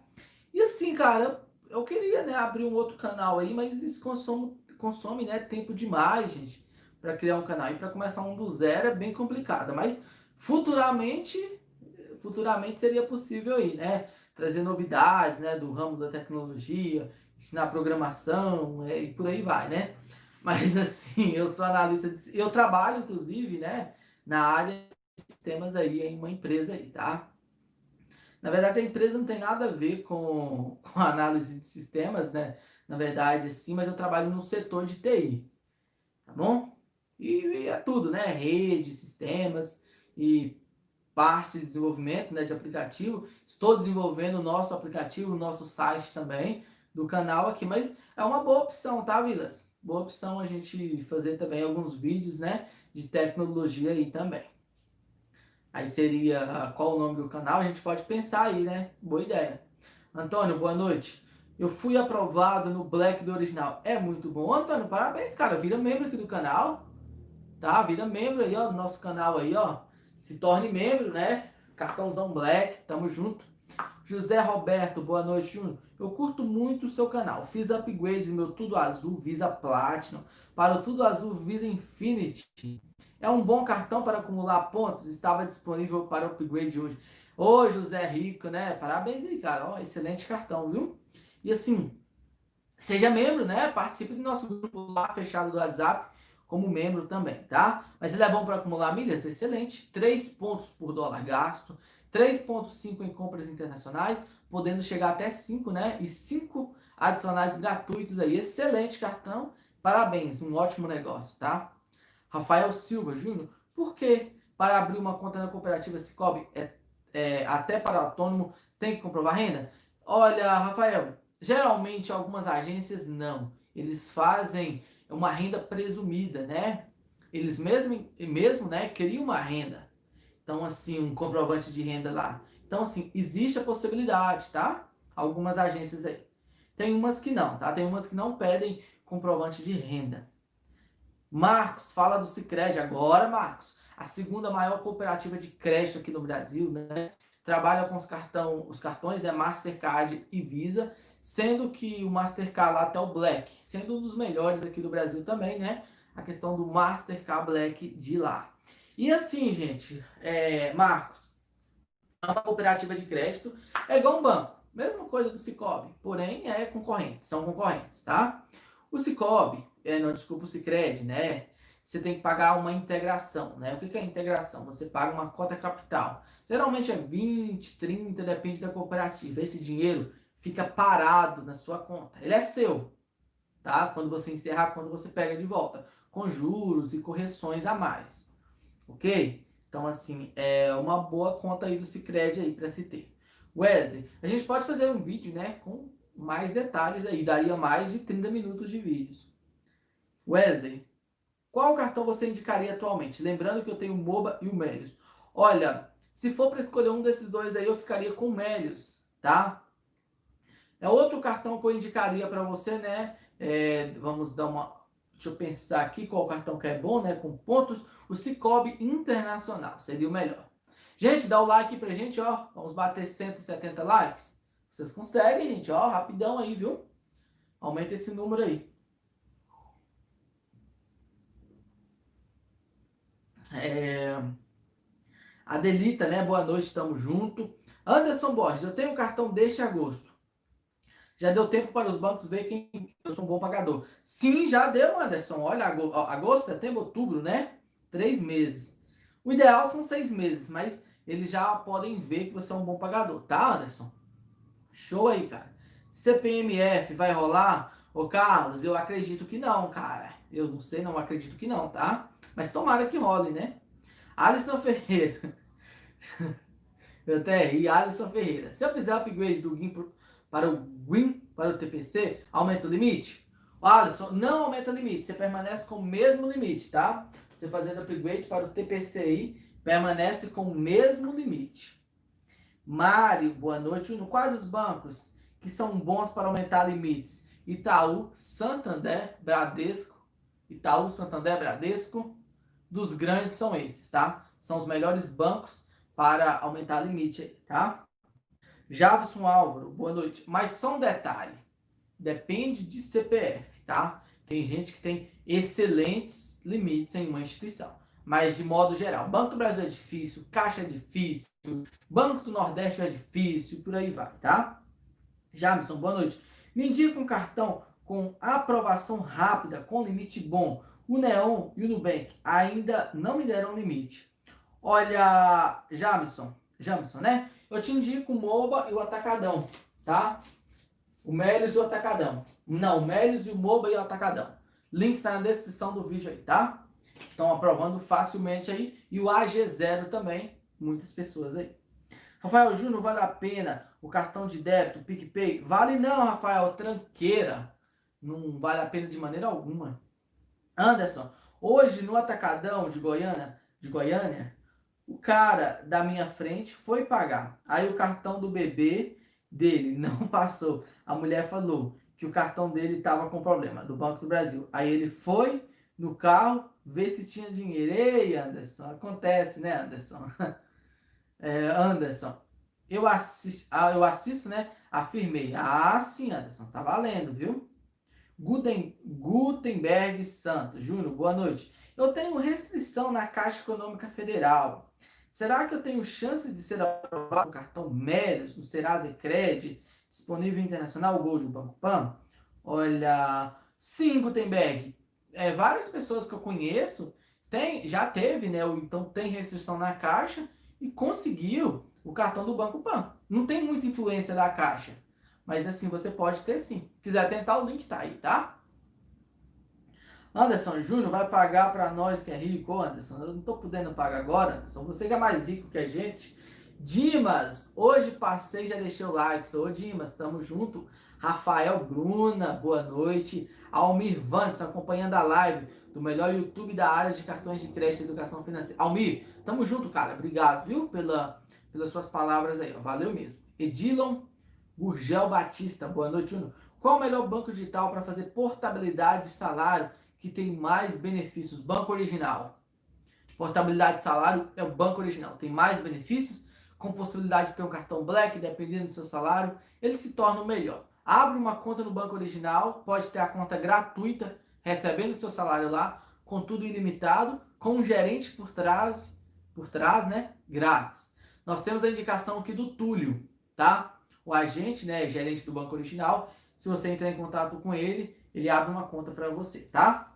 E assim, cara, eu queria, né, abrir um outro canal aí, mas isso consome, consome né, tempo demais, gente, para criar um canal. E para começar um do zero é bem complicado. Mas futuramente, futuramente seria possível aí, né? Trazer novidades, né, do ramo da tecnologia, ensinar programação né, e por aí vai, né? Mas assim, eu sou analista, de, eu trabalho inclusive, né, na área de sistemas aí em uma empresa aí, tá? Na verdade, a empresa não tem nada a ver com, com análise de sistemas, né? Na verdade, sim, mas eu trabalho no setor de TI, tá bom? E, e é tudo, né? Rede, sistemas e parte de desenvolvimento né, de aplicativo. Estou desenvolvendo o nosso aplicativo, o nosso site também do canal aqui, mas é uma boa opção, tá, Vilas? Boa opção a gente fazer também alguns vídeos, né, de tecnologia aí também. Aí seria ah, qual o nome do canal, a gente pode pensar aí, né? Boa ideia. Antônio, boa noite. Eu fui aprovado no Black do original. É muito bom, Antônio. Parabéns, cara. Vira membro aqui do canal. Tá? Vira membro aí, ó, do nosso canal aí, ó. Se torne membro, né? Cartãozão Black. Tamo junto. José Roberto, boa noite, Júnior. Eu curto muito o seu canal. Fiz upgrade meu Tudo Azul Visa Platinum para o Tudo Azul Visa Infinity. É um bom cartão para acumular pontos. Estava disponível para upgrade hoje. Ô, José Rico, né? Parabéns aí, cara. Ó, excelente cartão, viu? E assim, seja membro, né? Participe do nosso grupo lá fechado do WhatsApp como membro também, tá? Mas ele é bom para acumular milhas? Excelente. 3 pontos por dólar gasto, 3,5 em compras internacionais, podendo chegar até 5, né? E 5 adicionais gratuitos aí. Excelente cartão. Parabéns, um ótimo negócio, tá? Rafael Silva Júnior, por que para abrir uma conta na cooperativa Cicobi, é, é, até para autônomo, tem que comprovar renda? Olha, Rafael, geralmente algumas agências não. Eles fazem uma renda presumida, né? Eles mesmo, mesmo né, criam uma renda. Então, assim, um comprovante de renda lá. Então, assim, existe a possibilidade, tá? Algumas agências aí. Tem umas que não, tá? Tem umas que não pedem comprovante de renda. Marcos, fala do Cicred agora, Marcos. A segunda maior cooperativa de crédito aqui no Brasil, né? Trabalha com os, cartão, os cartões, né? Mastercard e Visa, sendo que o Mastercard lá até o Black, sendo um dos melhores aqui do Brasil também, né? A questão do Mastercard Black de lá. E assim, gente, é, Marcos, uma cooperativa de crédito é igual um banco, mesma coisa do Cicobi, porém é concorrente, são concorrentes, tá? O Cicobi, é, não, desculpa, o Cicred, né? Você tem que pagar uma integração, né? O que, que é integração? Você paga uma cota capital. Geralmente é 20, 30, depende da cooperativa. Esse dinheiro fica parado na sua conta. Ele é seu, tá? Quando você encerrar, quando você pega de volta, com juros e correções a mais, ok? Então, assim, é uma boa conta aí do Cicred aí para se ter. Wesley, a gente pode fazer um vídeo, né, com mais detalhes aí, daria mais de 30 minutos de vídeos. Wesley, Qual cartão você indicaria atualmente? Lembrando que eu tenho o MOBA e o Melius. Olha, se for para escolher um desses dois aí, eu ficaria com o Melius, tá? É outro cartão que eu indicaria para você, né? É, vamos dar uma. Deixa eu pensar aqui qual cartão que é bom, né? Com pontos. O Cicobi Internacional seria o melhor. Gente, dá o like pra gente, ó. Vamos bater 170 likes. Vocês conseguem, gente, ó. Rapidão aí, viu? Aumenta esse número aí. É... Adelita, né? Boa noite, estamos junto. Anderson Borges, eu tenho um cartão deste agosto. Já deu tempo para os bancos ver quem eu sou um bom pagador. Sim, já deu, Anderson. Olha, agosto, setembro, outubro, né? Três meses. O ideal são seis meses, mas eles já podem ver que você é um bom pagador, tá, Anderson? Show aí, cara. CPMF vai rolar? Ô, Carlos, eu acredito que não, cara. Eu não sei, não acredito que não, tá? Mas tomara que role, né? Alisson Ferreira. eu até ri, Alisson Ferreira. Se eu fizer upgrade do GIMP para o Green, para o TPC, aumenta o limite? Alisson, não aumenta o limite, você permanece com o mesmo limite, tá? Você fazendo upgrade para o TPC aí, permanece com o mesmo limite. Mário, boa noite. Quais os bancos que são bons para aumentar limites? Itaú, Santander, Bradesco. Itaú, Santander, Bradesco. Dos grandes são esses, tá? São os melhores bancos para aumentar limite, tá? Javison Álvaro, boa noite. Mas só um detalhe: depende de CPF, tá? Tem gente que tem excelentes limites em uma instituição. Mas de modo geral, Banco do Brasil é difícil, Caixa é difícil, Banco do Nordeste é difícil, por aí vai, tá? Jamison, boa noite. Me indica um cartão com aprovação rápida, com limite bom. O Neon e o Nubank ainda não me deram limite. Olha, Jamison, Jamison, né? Eu te indico o MOBA e o Atacadão, tá? O Melios e o Atacadão. Não, o Melios e o MOBA e o Atacadão. Link tá na descrição do vídeo aí, tá? Estão aprovando facilmente aí. E o AG0 também. Muitas pessoas aí. Rafael Júnior, vale a pena o cartão de débito, PicPay? Vale não, Rafael. Tranqueira. Não vale a pena de maneira alguma. Anderson, hoje no Atacadão de Goiânia, de Goiânia, o cara da minha frente foi pagar. Aí o cartão do bebê dele não passou. A mulher falou que o cartão dele estava com problema, do Banco do Brasil. Aí ele foi no carro ver se tinha dinheiro. Ei, Anderson, acontece, né, Anderson? É, Anderson, eu assisto, ah, eu assisto, né? Afirmei. Ah, sim, Anderson, tá valendo, viu? Guten, Gutenberg Santos, Júnior, boa noite. Eu tenho restrição na Caixa Econômica Federal. Será que eu tenho chance de ser aprovado no cartão Mérios, no Serasa Cred, disponível internacional, Gold, Banco Pan? Olha, sim, Gutenberg. É, várias pessoas que eu conheço tem, já teve, né? Então tem restrição na Caixa e conseguiu o cartão do Banco Pan. Não tem muita influência da Caixa. Mas assim, você pode ter sim. Quiser tentar, o link tá aí, tá? Anderson Júnior vai pagar para nós que é rico. Anderson, eu não tô podendo pagar agora, Anderson. Você que é mais rico que a gente. Dimas, hoje passei, já deixei o like. Sou Dimas, tamo junto. Rafael Bruna, boa noite. Almir Vantes, acompanhando a live do melhor YouTube da área de cartões de crédito e educação financeira. Almir, tamo junto, cara. Obrigado, viu, pela, pelas suas palavras aí. Valeu mesmo. Edilon Gurgel Batista, boa noite, Uno. Qual o melhor banco digital para fazer portabilidade de salário que tem mais benefícios? Banco Original. Portabilidade de salário é o Banco Original. Tem mais benefícios, com possibilidade de ter um cartão Black, dependendo do seu salário, ele se torna o melhor. Abre uma conta no Banco Original, pode ter a conta gratuita, recebendo o seu salário lá, com tudo ilimitado, com um gerente por trás, por trás, né? Grátis. Nós temos a indicação aqui do Túlio, tá? O agente, né, gerente do Banco Original, se você entrar em contato com ele, ele abre uma conta para você, tá?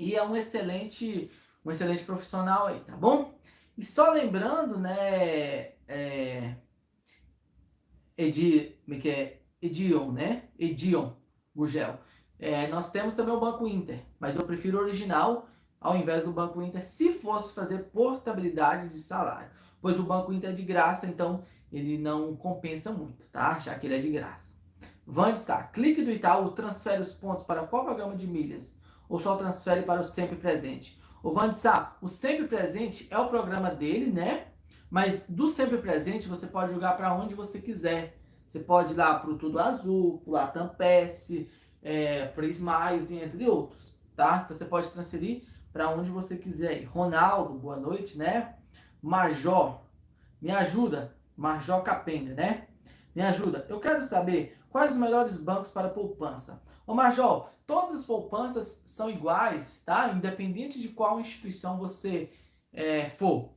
E é um excelente, um excelente profissional aí, tá bom? E só lembrando, né, é, Edi, é que é? Edion, né? Edion Gurgel. É, nós temos também o Banco Inter, mas eu prefiro o original ao invés do Banco Inter se fosse fazer portabilidade de salário. Pois o Banco Inter é de graça, então ele não compensa muito, tá? Já que ele é de graça. Vandestar, clique do Itaú, transfere os pontos para qual programa de milhas? Ou só transfere para o Sempre Presente? O Van Sá, o Sempre Presente é o programa dele, né? Mas do Sempre Presente você pode jogar para onde você quiser. Você pode ir lá para o Tudo Azul, para Tampesse, é, para entre outros, tá? Então você pode transferir para onde você quiser. Ronaldo, boa noite, né? Major, me ajuda. Major Capenga, né? Me ajuda. Eu quero saber quais os melhores bancos para poupança. Ô Major, todas as poupanças são iguais, tá? Independente de qual instituição você é, for.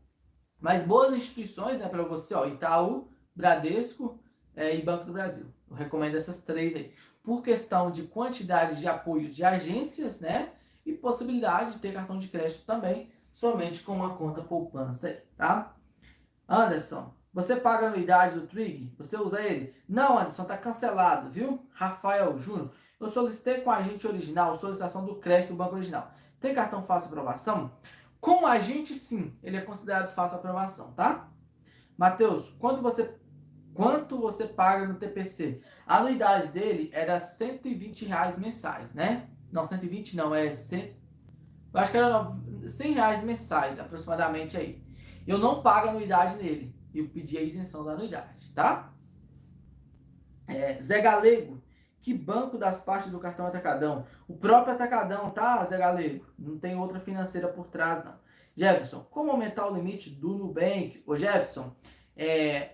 Mas boas instituições, né, para você, ó, Itaú, Bradesco é, e Banco do Brasil. Eu recomendo essas três aí. Por questão de quantidade de apoio de agências, né? E possibilidade de ter cartão de crédito também, somente com uma conta poupança aí, tá? Anderson, você paga a anuidade do Trig? Você usa ele? Não, Anderson, tá cancelado, viu? Rafael Júnior. Eu solicitei com agente original, solicitação do crédito do banco original. Tem cartão fácil aprovação? Com agente, sim, ele é considerado fácil aprovação, tá? Matheus, quanto você, quanto você paga no TPC? A anuidade dele era 120 reais mensais, né? Não, 120 não, é 100, eu acho que era 100 reais mensais, aproximadamente aí. Eu não pago anuidade nele. Eu pedi a isenção da anuidade, tá? É, Zé Galego, que banco das partes do cartão Atacadão? O próprio Atacadão, tá, Zé Galego? Não tem outra financeira por trás, não. Jefferson, como aumentar o limite do Nubank? Ô Jefferson, é,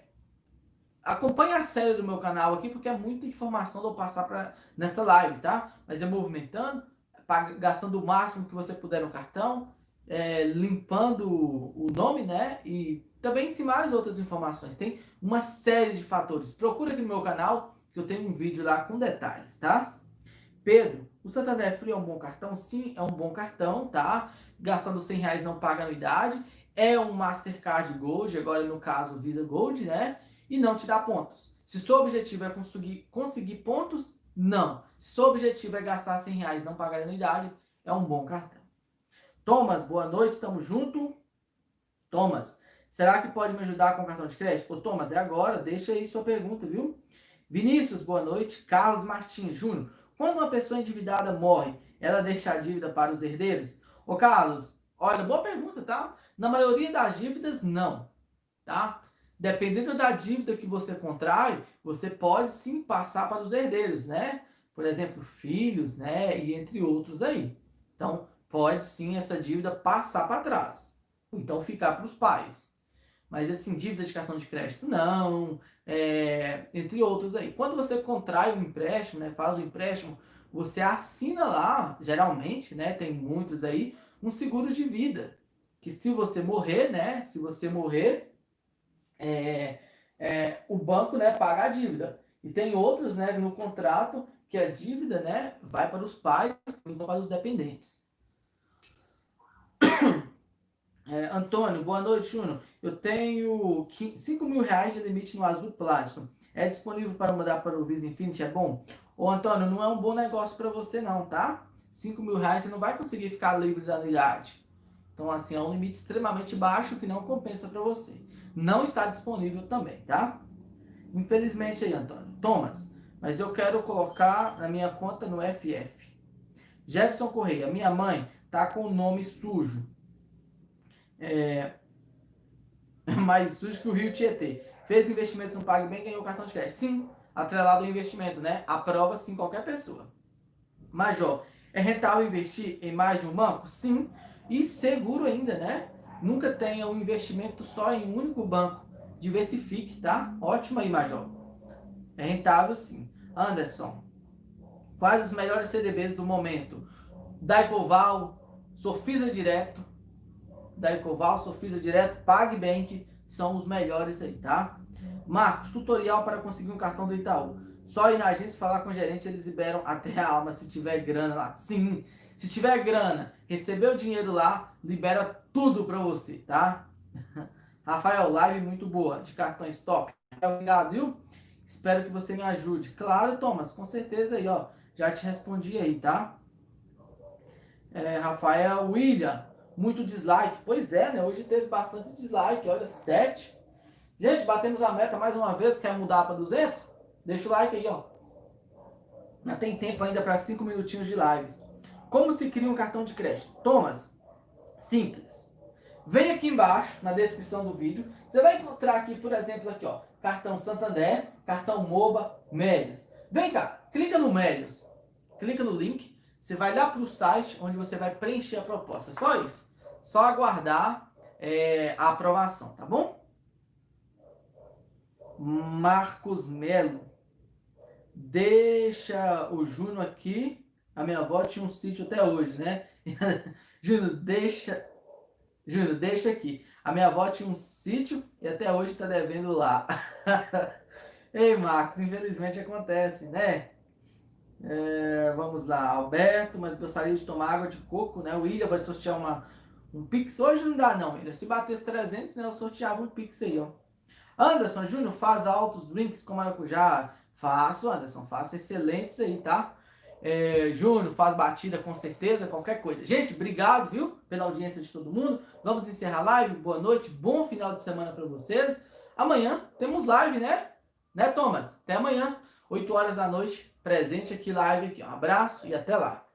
acompanhe a série do meu canal aqui, porque é muita informação de eu passar pra, nessa live, tá? Mas é movimentando, gastando o máximo que você puder no cartão, é, limpando o nome, né? E também se mais outras informações. Tem uma série de fatores. Procura aqui no meu canal que eu tenho um vídeo lá com detalhes, tá? Pedro, o Santander Free é um bom cartão? Sim, é um bom cartão, tá? Gastando 100 reais não paga anuidade. É um Mastercard Gold, agora no caso Visa Gold, né? E não te dá pontos. Se seu objetivo é conseguir, conseguir pontos, não. Se seu objetivo é gastar 100 reais não pagar anuidade, é um bom cartão. Thomas, boa noite, tamo junto. Thomas, será que pode me ajudar com o cartão de crédito? Ô Thomas, é agora, deixa aí sua pergunta, viu? Vinícius, boa noite. Carlos Martins Júnior. Quando uma pessoa endividada morre, ela deixa a dívida para os herdeiros? Ô Carlos, olha, boa pergunta, tá? Na maioria das dívidas, não, tá? Dependendo da dívida que você contrai, você pode sim passar para os herdeiros, né? Por exemplo, filhos, né? E entre outros aí. Então, pode sim essa dívida passar para trás. Então, ficar para os pais. Mas assim, dívida de cartão de crédito, não é, entre outros aí. Quando você contrai um empréstimo, né, faz o um empréstimo, você assina lá, geralmente, né, tem muitos aí, um seguro de vida. Que se você morrer, né, se você morrer, é, é, o banco, né, paga a dívida. E tem outros, né, no contrato que a dívida, né, vai para os pais, então para os dependentes. É, Antônio, boa noite, Juno. Eu tenho 5 mil reais de limite no Azul Platinum. É disponível para mudar para o Visa Infinity? É bom? Ô, Antônio, não é um bom negócio para você não, tá? 5 mil reais você não vai conseguir ficar livre da anuidade. Então, assim, é um limite extremamente baixo que não compensa para você. Não está disponível também, tá? Infelizmente aí, Antônio. Thomas, mas eu quero colocar na minha conta no FF. Jefferson Correia, minha mãe tá com o nome sujo é, mais sujo que o Rio Tietê. Fez investimento no PagBem, ganhou cartão de crédito. Sim, atrelado ao investimento, né? Aprova sim qualquer pessoa. Major, é rentável investir em mais de um banco? Sim. E seguro ainda, né? Nunca tenha um investimento só em um único banco. Diversifique, tá? Ótimo aí, Major. É rentável sim. Anderson, quais os melhores CDBs do momento? Daicoval, Sofisa Direto, da Ecoval, Sofisa Direto, PagBank são os melhores aí, tá? Marcos, tutorial para conseguir um cartão do Itaú. Só ir na agência falar com o gerente, eles liberam até a alma se tiver grana lá. Sim, se tiver grana, receber o dinheiro lá, libera tudo para você, tá? Rafael, live muito boa, de cartões top. Obrigado, viu? Espero que você me ajude. Claro, Thomas, com certeza aí, ó. Já te respondi aí, tá? É, Rafael, William, muito dislike. Pois é, né? Hoje teve bastante dislike. Olha, 7. Gente, batemos a meta mais uma vez. Quer mudar para 200? Deixa o like aí, ó. Ainda tem tempo ainda para 5 minutinhos de live. Como se cria um cartão de crédito? Thomas, simples. Vem aqui embaixo, na descrição do vídeo, você vai encontrar aqui, por exemplo, aqui, ó, cartão Santander, cartão MOBA, Melios. Vem cá, clica no Melios, clica no link, você vai lá para o site onde você vai preencher a proposta. Só isso. Só aguardar é, a aprovação, tá bom? Marcos Melo. Deixa o Júnior aqui. A minha avó tinha um sítio até hoje, né? Júnior, deixa. Júnior, deixa aqui. A minha avó tinha um sítio e até hoje está devendo lá. Ei, Marcos, infelizmente acontece, né? É, vamos lá, Alberto, mas gostaria de tomar água de coco, né? O William vai sortear uma, um Pix. Hoje não dá, não, William. Se batesse 300, né? Eu sorteava um Pix aí, ó. Anderson Júnior, faz altos drinks com maracujá. Faço, Anderson, faço excelentes aí, tá? É, Júnior, faz batida com certeza, qualquer coisa. Gente, obrigado, viu, pela audiência de todo mundo. Vamos encerrar a live. Boa noite, bom final de semana para vocês. Amanhã temos live, né? Né, Thomas? Até amanhã, 8 horas da noite presente aqui live aqui. Um abraço e até lá.